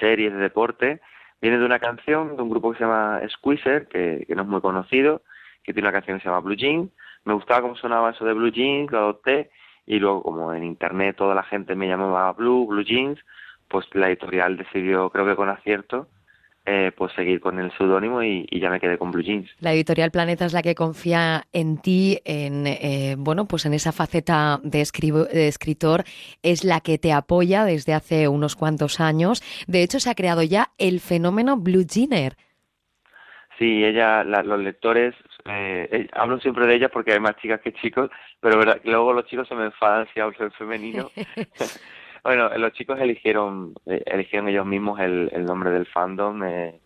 series, de deporte Viene de una canción de un grupo que se llama Squeezer, que, que no es muy conocido, que tiene una canción que se llama Blue Jeans. Me gustaba cómo sonaba eso de Blue Jeans, lo adopté, y luego como en internet toda la gente me llamaba Blue, Blue Jeans, pues la editorial decidió, creo que con acierto, eh, pues seguir con el seudónimo y, y, ya me quedé con Blue Jeans. La editorial Planeta es la que confía en ti, en eh, bueno, pues en esa faceta de, de, escritor, es la que te apoya desde hace unos cuantos años. De hecho, se ha creado ya el fenómeno Blue Jeaner. Sí, ella, la, los lectores, eh, eh, hablo siempre de ella porque hay más chicas que chicos, pero verdad, luego los chicos se me enfadan si hablo en femenino. Bueno, los chicos eligieron eh, eligieron ellos mismos el, el nombre del fandom. Eh,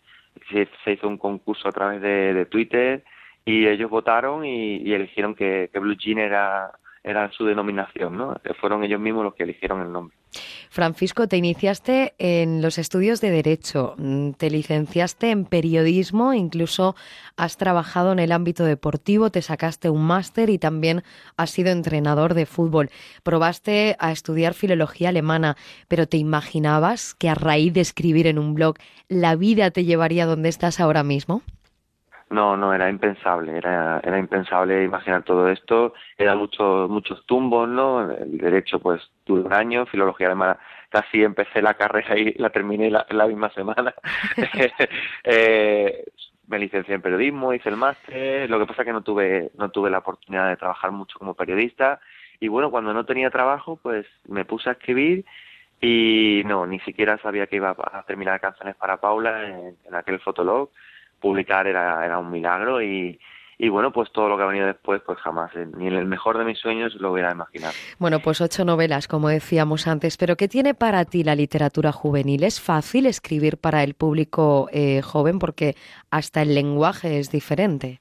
se, se, hizo un concurso a través de, de Twitter y ellos votaron y, y eligieron que, que, Blue Jean era, era su denominación, ¿no? Fueron ellos mismos los que eligieron el nombre. Francisco, te iniciaste en los estudios de Derecho, mm, te licenciaste en periodismo, incluso has trabajado en el ámbito deportivo, te sacaste un máster y también has sido entrenador de fútbol. Probaste a estudiar filología alemana, pero ¿te imaginabas que a raíz de escribir en un blog la vida te llevaría donde estás ahora mismo? No, no, era impensable, era, era impensable imaginar todo esto, eran muchos, muchos tumbos, ¿no? El derecho pues tuve un año, filología alemana. Casi empecé la carrera y la terminé la, la misma semana. eh, me licencié en periodismo, hice el máster, lo que pasa es que no tuve, no tuve la oportunidad de trabajar mucho como periodista. Y bueno, cuando no tenía trabajo pues me puse a escribir y no, ni siquiera sabía que iba a terminar canciones para Paula en, en aquel fotolog publicar era, era un milagro y, y bueno, pues todo lo que ha venido después, pues jamás, eh, ni en el mejor de mis sueños lo hubiera imaginado. Bueno, pues ocho novelas, como decíamos antes, pero ¿qué tiene para ti la literatura juvenil? ¿Es fácil escribir para el público eh, joven porque hasta el lenguaje es diferente?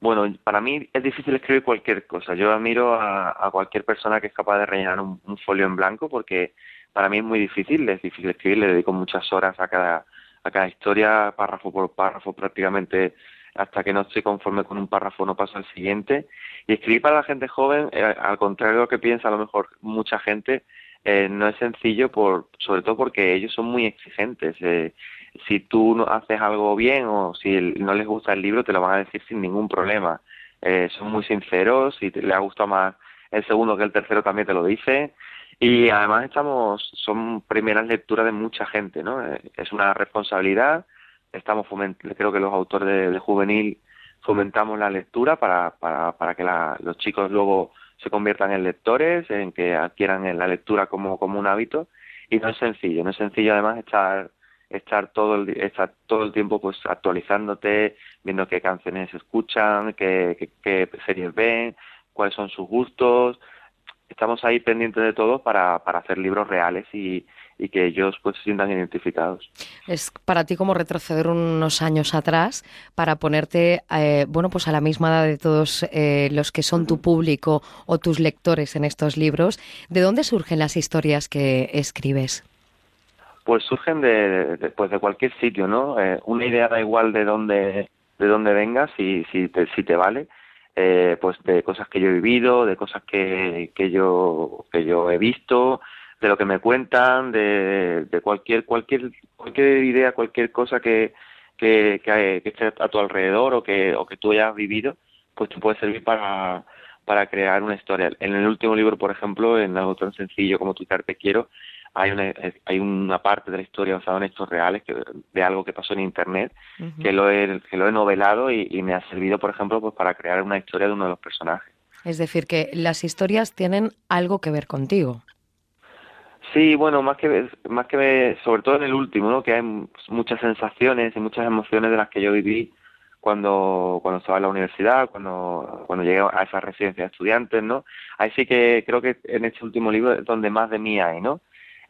Bueno, para mí es difícil escribir cualquier cosa. Yo admiro a, cualquier persona que es capaz de rellenar un, un, folio en blanco porque para mí es muy difícil, es difícil escribir, le dedico muchas horas a cada, a cada historia, párrafo por párrafo prácticamente hasta que no estoy conforme con un párrafo no paso al siguiente. Y escribir para la gente joven, eh, al contrario de lo que piensa a lo mejor mucha gente, eh, no es sencillo, por, sobre todo porque ellos son muy exigentes. Eh, si tú no haces algo bien o si no les gusta el libro, te lo van a decir sin ningún problema. son muy sinceros, si te, le ha gustado más el segundo que el tercero también te lo dice. Y además estamos, son primeras lecturas de mucha gente, ¿no? es una responsabilidad estamos creo que los autores de, juvenil fomentamos la lectura para, para, para que los chicos luego se conviertan en lectores, en que adquieran la lectura como, como un hábito y no es sencillo, no es sencillo además estar estar todo el estar todo el tiempo pues actualizándote, viendo qué canciones escuchan, qué, qué, series ven, cuáles son sus gustos. Estamos ahí pendientes de todo para, para hacer libros reales y, y que ellos pues se sientan identificados. Es para ti como retroceder unos años atrás para ponerte eh, bueno pues a la misma edad de todos eh, los que son tu público o tus lectores en estos libros. ¿De dónde surgen las historias que escribes? Pues surgen de, pues de cualquier sitio, ¿no? Eh, una idea da igual de dónde de dónde vengas si si te, si te vale. Pues de cosas que yo he vivido, de cosas que, que yo que yo he visto, de lo que me cuentan, de, de cualquier, cualquier, cualquier idea, cualquier cosa que, que, que, esté a tu alrededor o que, o que tú hayas vivido, pues te puede servir para, para crear una historia. En el último libro, por ejemplo, en algo tan sencillo como Tu Te Quiero, hay una, hay una parte de la historia basada en hechos reales que, de algo que pasó en Internet, que, lo he, que lo he novelado y, y, me ha servido, por ejemplo, pues para crear una historia de uno de los personajes. Es decir, que las historias tienen algo que ver contigo. Sí, bueno, más que más que sobre todo en el último, ¿no? Que hay muchas sensaciones y muchas emociones de las que yo viví cuando cuando estaba en la universidad, cuando cuando llegué a esa residencia de estudiantes, ¿no? Ahí sí que creo que en este último libro es donde más de mí hay, ¿no?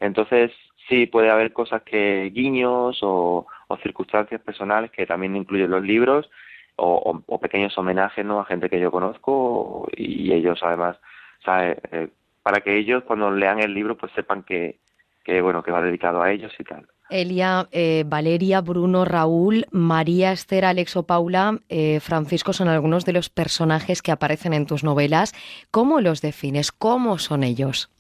Entonces sí puede haber cosas que guiños o, circunstancias personales que también incluyen los libros o, pequeños homenajes, ¿no? A gente que yo conozco y ellos además. Eh, para que ellos cuando lean el libro pues sepan que, bueno que va dedicado a ellos y tal. Elia, eh, Valeria, Bruno, Raúl, María, Esther, Alex o Paula, eh, Francisco son algunos de los personajes que aparecen en tus novelas. ¿Cómo los defines? ¿Cómo son ellos?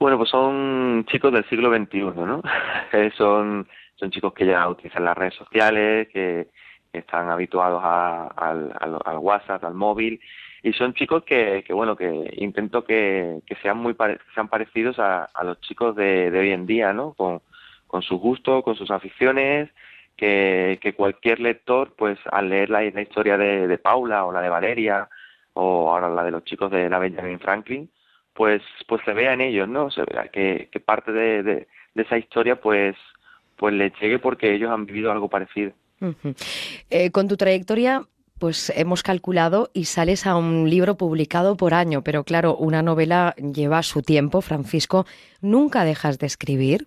Bueno, pues son chicos del siglo XXI, ¿no? Eh, son, son chicos que ya utilizan las redes sociales, que, están habituados al, al WhatsApp, al móvil y son chicos que, que bueno que intento que, que sean muy sean parecidos a, a los chicos de, de, hoy en día no con, con sus gustos con sus aficiones que, que cualquier lector pues al leer la, la historia de, de, Paula o la de Valeria o ahora la de los chicos de la Benjamin Franklin pues pues se vea en ellos no se vea que, que parte de, de, de esa historia pues pues le llegue porque ellos han vivido algo parecido eh, con tu trayectoria pues hemos calculado y sales a un libro publicado por año, pero claro, una novela lleva su tiempo, Francisco, ¿nunca dejas de escribir?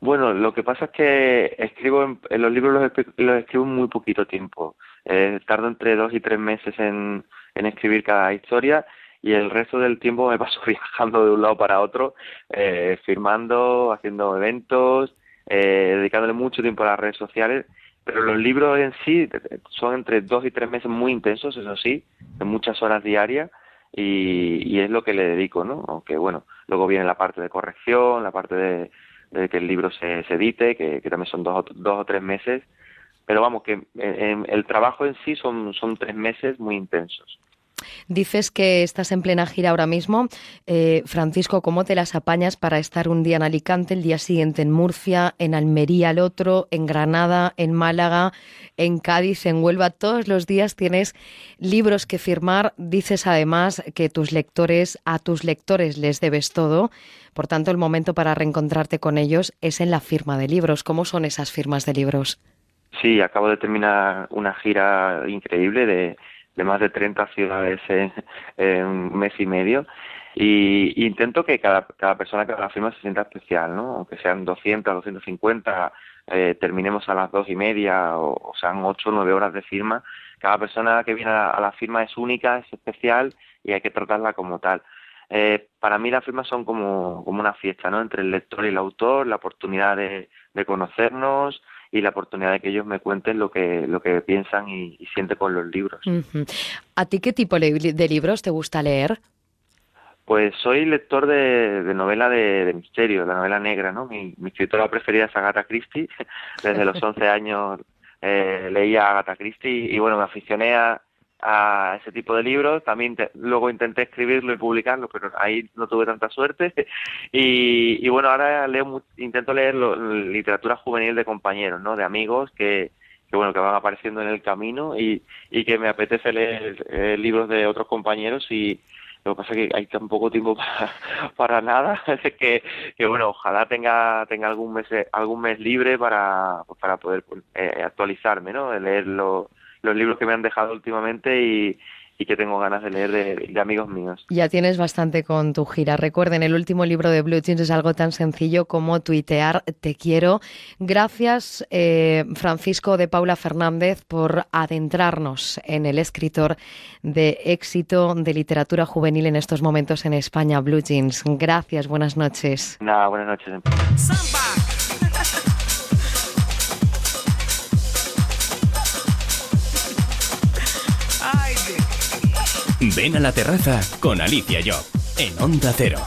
Bueno, lo que pasa es que escribo en, los libros los, los, escribo en muy poquito tiempo. Eh, tardo entre dos y tres meses en, en, escribir cada historia y el resto del tiempo me paso viajando de un lado para otro, eh, firmando, haciendo eventos, eh, dedicándole mucho tiempo a las redes sociales pero los libros en sí son entre dos y tres meses muy intensos, eso sí, de muchas horas diarias, y, es lo que le dedico, ¿no? Aunque bueno, luego viene la parte de corrección, la parte de, que el libro se, edite, que, también son dos, dos o tres meses, pero vamos, que el trabajo en sí son, son tres meses muy intensos. Dices que estás en plena gira ahora mismo. Eh, Francisco, ¿cómo te las apañas para estar un día en Alicante, el día siguiente en Murcia, en Almería el otro, en Granada, en Málaga, en Cádiz, en Huelva? Todos los días tienes libros que firmar. Dices además que tus lectores, a tus lectores les debes todo. Por tanto, el momento para reencontrarte con ellos es en la firma de libros. ¿Cómo son esas firmas de libros? Sí, acabo de terminar una gira increíble de, de más de 30 ciudades en, un mes y medio y, intento que cada, cada persona que la firma se sienta especial, ¿no? Aunque sean 200, 250, eh, terminemos a las dos y media o, sean ocho o nueve horas de firma, cada persona que viene a, la firma es única, es especial y hay que tratarla como tal. Eh, para mí las firmas son como, como una fiesta, ¿no? Entre el lector y el autor, la oportunidad de, de conocernos, y la oportunidad de que ellos me cuenten lo que, lo que piensan y, sienten con los libros. ¿A ti qué tipo de libros te gusta leer? Pues soy lector de, novela de, misterio, de novela negra, ¿no? Mi, escritora preferida es Agatha Christie. Desde los 11 años eh, leía Agatha Christie y, bueno, me aficioné a, ese tipo de libros. También luego intenté escribirlo y publicarlo, pero ahí no tuve tanta suerte. y, bueno, ahora leo, intento leer literatura juvenil de compañeros, ¿no? De amigos que, que bueno que van apareciendo en el camino y, y que me apetece leer eh, libros de otros compañeros y lo que pasa es que hay tan poco tiempo para, para nada que, que bueno, ojalá tenga tenga algún mes algún mes libre para para poder eh, actualizarme, ¿no? Leer los libros que me han dejado últimamente y, y que tengo ganas de leer de, amigos míos. Ya tienes bastante con tu gira. Recuerden, el último libro de Blue Jeans es algo tan sencillo como tuitear te quiero. Gracias, eh, Francisco de Paula Fernández, por adentrarnos en el escritor de éxito de literatura juvenil en estos momentos en España, Blue Jeans. Gracias, buenas noches. Nada, buenas noches. Ven a la terraza con Alicia Job en Onda Cero.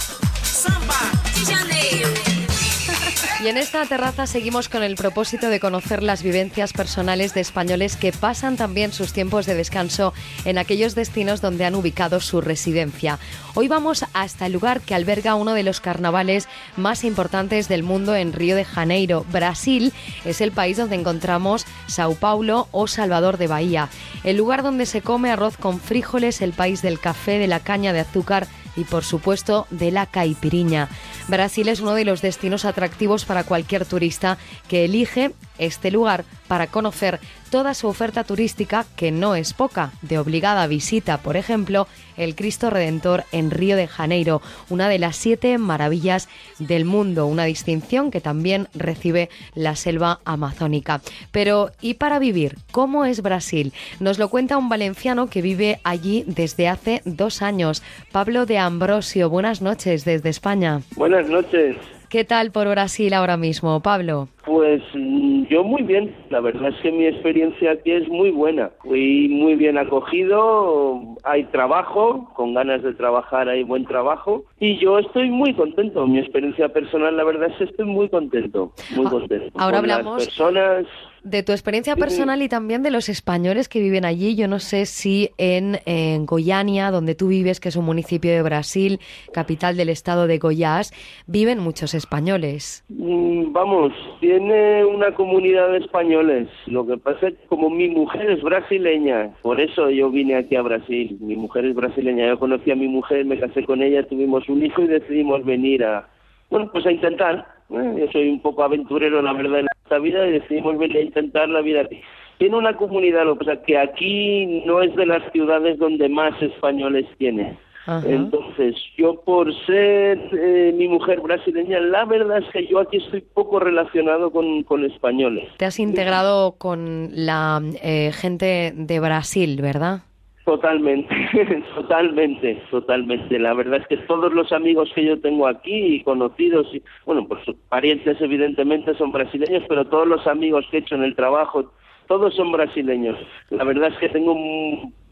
Y en esta terraza seguimos con el propósito de conocer las vivencias personales de españoles que pasan también sus tiempos de descanso en aquellos destinos donde han ubicado su residencia. Hoy vamos hasta el lugar que alberga uno de los carnavales más importantes del mundo en Río de Janeiro. Brasil es el país donde encontramos Sao Paulo o Salvador de Bahía, el lugar donde se come arroz con frijoles, el país del café, de la caña de azúcar y por supuesto de la caipiriña. Brasil es uno de los destinos atractivos para cualquier turista que elige este lugar para conocer toda su oferta turística, que no es poca, de obligada visita, por ejemplo, el Cristo Redentor en Río de Janeiro, una de las siete maravillas del mundo, una distinción que también recibe la selva amazónica. Pero, ¿y para vivir? ¿Cómo es Brasil? Nos lo cuenta un valenciano que vive allí desde hace dos años, Pablo de Ambrosio. Buenas noches desde España. Buenas noches. ¿Qué tal por Brasil ahora mismo, Pablo? Pues mm, yo muy bien, la verdad es que mi experiencia aquí es muy buena. Fui muy bien acogido, hay trabajo, con ganas de trabajar hay buen trabajo y yo estoy muy contento. Mi experiencia personal, la verdad es que estoy muy contento, muy ah, contento. Ahora hablamos personas de tu experiencia personal y también de los españoles que viven allí. Yo no sé si en, en, Goiânia, donde tú vives, que es un municipio de Brasil, capital del estado de Goiás, viven muchos españoles. Mm, vamos, tiene una comunidad de españoles. Lo que pasa es que como mi mujer es brasileña, por eso yo vine aquí a Brasil. Mi mujer es brasileña. Yo conocí a mi mujer, me casé con ella, tuvimos un hijo y decidimos venir a, bueno, pues a intentar. ¿eh? Yo soy un poco aventurero, la verdad, en esta vida y decidimos venir a intentar la vida aquí. Tiene una comunidad, lo que pasa que aquí no es de las ciudades donde más españoles tiene. Entonces, yo por ser eh, mi mujer brasileña, la verdad es que yo aquí estoy poco relacionado con, con españoles. Te has integrado con la eh, gente de Brasil, ¿verdad? Totalmente, totalmente, totalmente. La verdad es que todos los amigos que yo tengo aquí y conocidos, y, bueno, pues parientes evidentemente son brasileños, pero todos los amigos que he hecho en el trabajo, todos son brasileños. La verdad es que tengo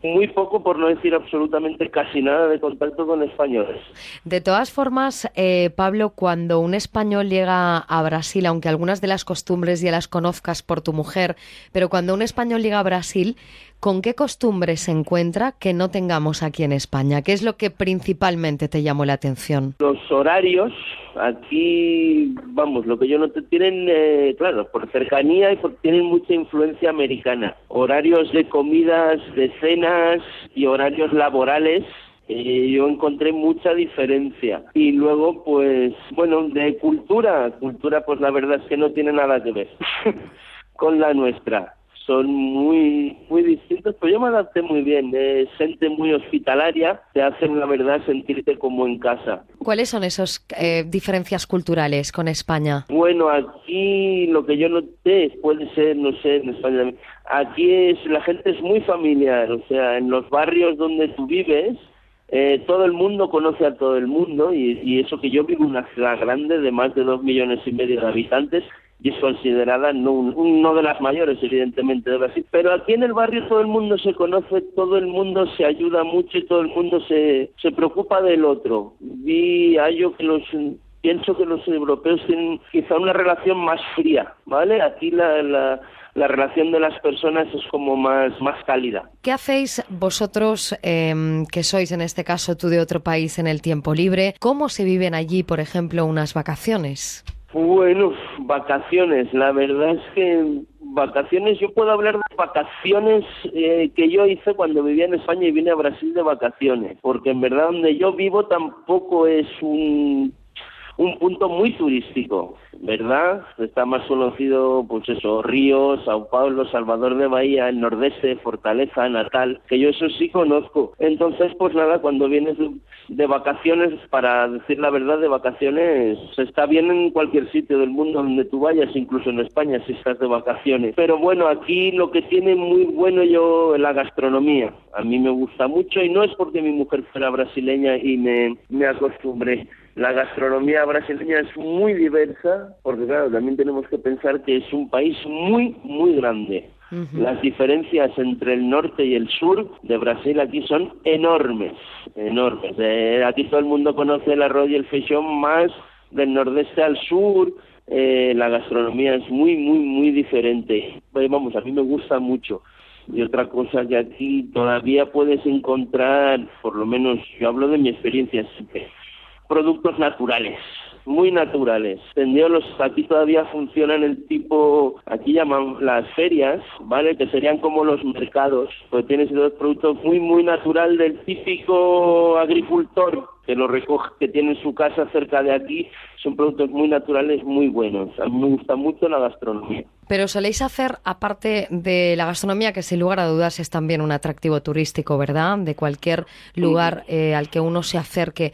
muy poco, por no decir absolutamente casi nada de contacto con españoles. De todas formas, eh, Pablo, cuando un español llega a Brasil, aunque algunas de las costumbres ya las conozcas por tu mujer, pero cuando un español llega a Brasil, ¿con qué costumbres se encuentra que no tengamos aquí en España? ¿Qué es lo que principalmente te llamó la atención? Los horarios, aquí, vamos, lo que yo no te tienen, eh, claro, por cercanía y porque tienen mucha influencia americana. Horarios de comidas, de cenas y horarios laborales eh, yo encontré mucha diferencia. Y luego, pues, bueno, de cultura, cultura, pues la verdad es que no tiene nada que ver. con la nuestra son muy muy distintos, pero yo me adapté muy bien. Es gente muy hospitalaria, te hacen la verdad sentirte como en casa. ¿Cuáles son esas eh, diferencias culturales con España? Bueno, aquí lo que yo noté puede ser, no sé, en España. Aquí es la gente es muy familiar, o sea, en los barrios donde tú vives. Eh, todo el mundo conoce a todo el mundo y, y eso que yo vivo en una ciudad grande de más de dos millones y medio de habitantes y es considerada no, uno de las mayores, evidentemente, de Brasil. Pero aquí en el barrio todo el mundo se conoce, todo el mundo se ayuda mucho y todo el mundo se, se preocupa del otro. Vi yo que los pienso que los europeos tienen quizá una relación más fría, ¿vale? Aquí la, la, la relación de las personas es como más, más cálida. ¿Qué hacéis vosotros, eh, que sois en este caso tú de otro país en el tiempo libre? ¿Cómo se viven allí, por ejemplo, unas vacaciones? Bueno, vacaciones. La verdad es que vacaciones, yo puedo hablar de vacaciones eh, que yo hice cuando vivía en España y vine a Brasil de vacaciones, porque en verdad donde yo vivo tampoco es un un punto muy turístico, ¿verdad? Está más conocido, pues eso, Ríos, Sao Paulo, Salvador de Bahía, el Nordeste, Fortaleza, Natal, que yo eso sí conozco. Entonces, pues nada, cuando vienes de vacaciones, para decir la verdad, de vacaciones, se está bien en cualquier sitio del mundo donde tú vayas, incluso en España si estás de vacaciones. Pero bueno, aquí lo que tiene muy bueno yo la gastronomía. A mí me gusta mucho y no es porque mi mujer fuera brasileña y me, me acostumbré la gastronomía brasileña es muy diversa, porque claro, también tenemos que pensar que es un país muy, muy grande. Las diferencias entre el norte y el sur de Brasil aquí son enormes, enormes. Eh, aquí todo el mundo conoce el arroz y el feijón más del nordeste al sur. Eh, la gastronomía es muy, muy, muy diferente. vamos, a mí me gusta mucho. Y otra cosa que aquí todavía puedes encontrar, por lo menos yo hablo de mi experiencia, productos naturales muy naturales. Los aquí todavía funcionan el tipo, aquí llaman las ferias, ¿vale? Que serían como los mercados, pues tienes dos productos muy, muy natural del típico agricultor que lo recoge, que tiene su casa cerca de aquí, son productos muy naturales, muy buenos. A mí me gusta mucho la gastronomía. Pero soléis hacer, aparte de la gastronomía, que sin lugar a dudas es también un atractivo turístico, ¿verdad? De cualquier lugar eh, al que uno se acerque.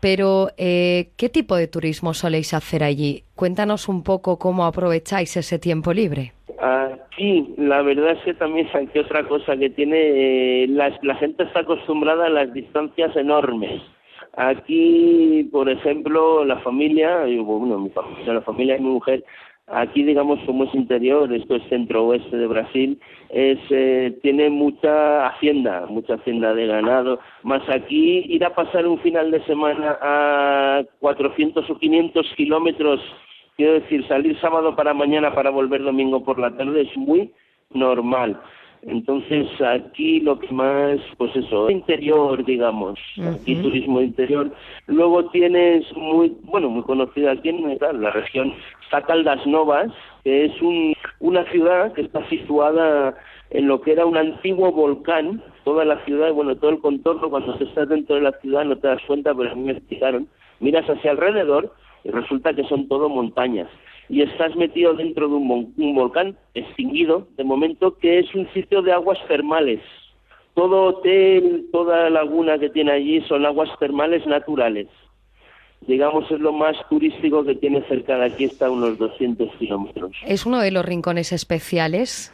Pero, eh, ¿qué tipo de turismo soléis hacer allí? Cuéntanos un poco cómo aprovecháis ese tiempo libre. Aquí, la verdad es que también hay otra cosa que tiene, eh, la, la gente está acostumbrada a las distancias enormes. Aquí, por ejemplo, la familia, bueno, mi familia, la familia de mi mujer, Aquí, digamos, como es interior, esto es centro-oeste de Brasil, es, eh, tiene mucha hacienda, mucha hacienda de ganado. Más aquí, ir a pasar un final de semana a 400 o 500 kilómetros, quiero decir, salir sábado para mañana para volver domingo por la tarde es muy normal. Entonces aquí lo que más, pues eso, interior, digamos, aquí turismo interior. Luego tienes muy, bueno, muy conocida aquí en la región, está Caldas Novas, que es un, una ciudad que está situada en lo que era un antiguo volcán, toda la ciudad, bueno, todo el contorno, cuando estás dentro de la ciudad no te das cuenta, pero a mí me explicaron, miras hacia alrededor y resulta que son todo montañas y estás metido dentro de un, volcán extinguido, de momento, que es un sitio de aguas termales. Todo hotel, toda laguna que tiene allí son aguas termales naturales. Digamos, es lo más turístico que tiene cerca de aquí, está a unos 200 kilómetros. ¿Es uno de los rincones especiales?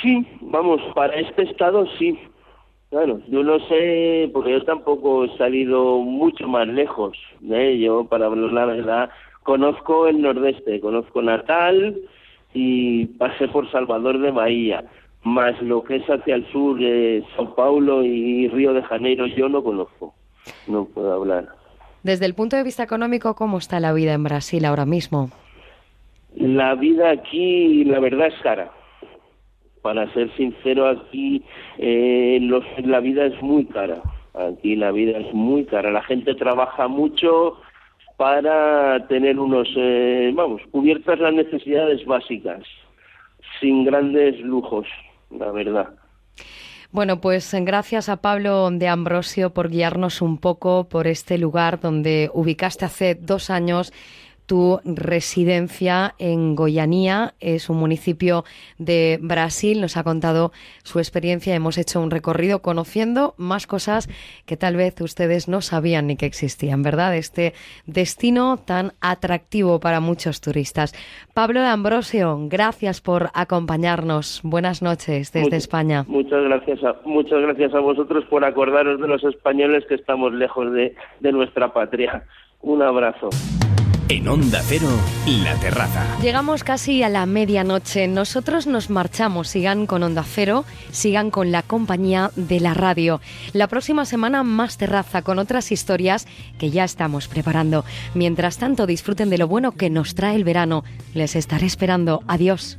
Sí, vamos, para este estado sí. Claro, yo no sé, porque yo tampoco he salido mucho más lejos. ¿eh? Yo, para hablar la verdad, conozco el nordeste, conozco Natal y pasé por Salvador de Bahía, más lo que es hacia el sur, de Sao Paulo y Río de Janeiro, yo no conozco, no puedo hablar. Desde el punto de vista económico, ¿cómo está la vida en Brasil ahora mismo? La vida aquí, la verdad, es cara para ser sincero, aquí eh, los, la vida es muy cara. Aquí la vida es muy cara. La gente trabaja mucho para tener unos, eh, vamos, cubiertas las necesidades básicas, sin grandes lujos, la verdad. Bueno, pues gracias a Pablo de Ambrosio por guiarnos un poco por este lugar donde ubicaste hace dos años tu residencia en Goianía, es un municipio de Brasil. Nos ha contado su experiencia. Hemos hecho un recorrido conociendo más cosas que tal vez ustedes no sabían ni que existían, ¿verdad? Este destino tan atractivo para muchos turistas. Pablo de Ambrosio, gracias por acompañarnos. Buenas noches desde España. Muchas gracias, a, muchas gracias a vosotros por acordaros de los españoles que estamos lejos de, de nuestra patria. Un abrazo. En Onda Cero, La Terraza. Llegamos casi a la medianoche. Nosotros nos marchamos. Sigan con Onda Cero, sigan con la compañía de la radio. La próxima semana más terraza con otras historias que ya estamos preparando. Mientras tanto, disfruten de lo bueno que nos trae el verano. Les estaré esperando. Adiós.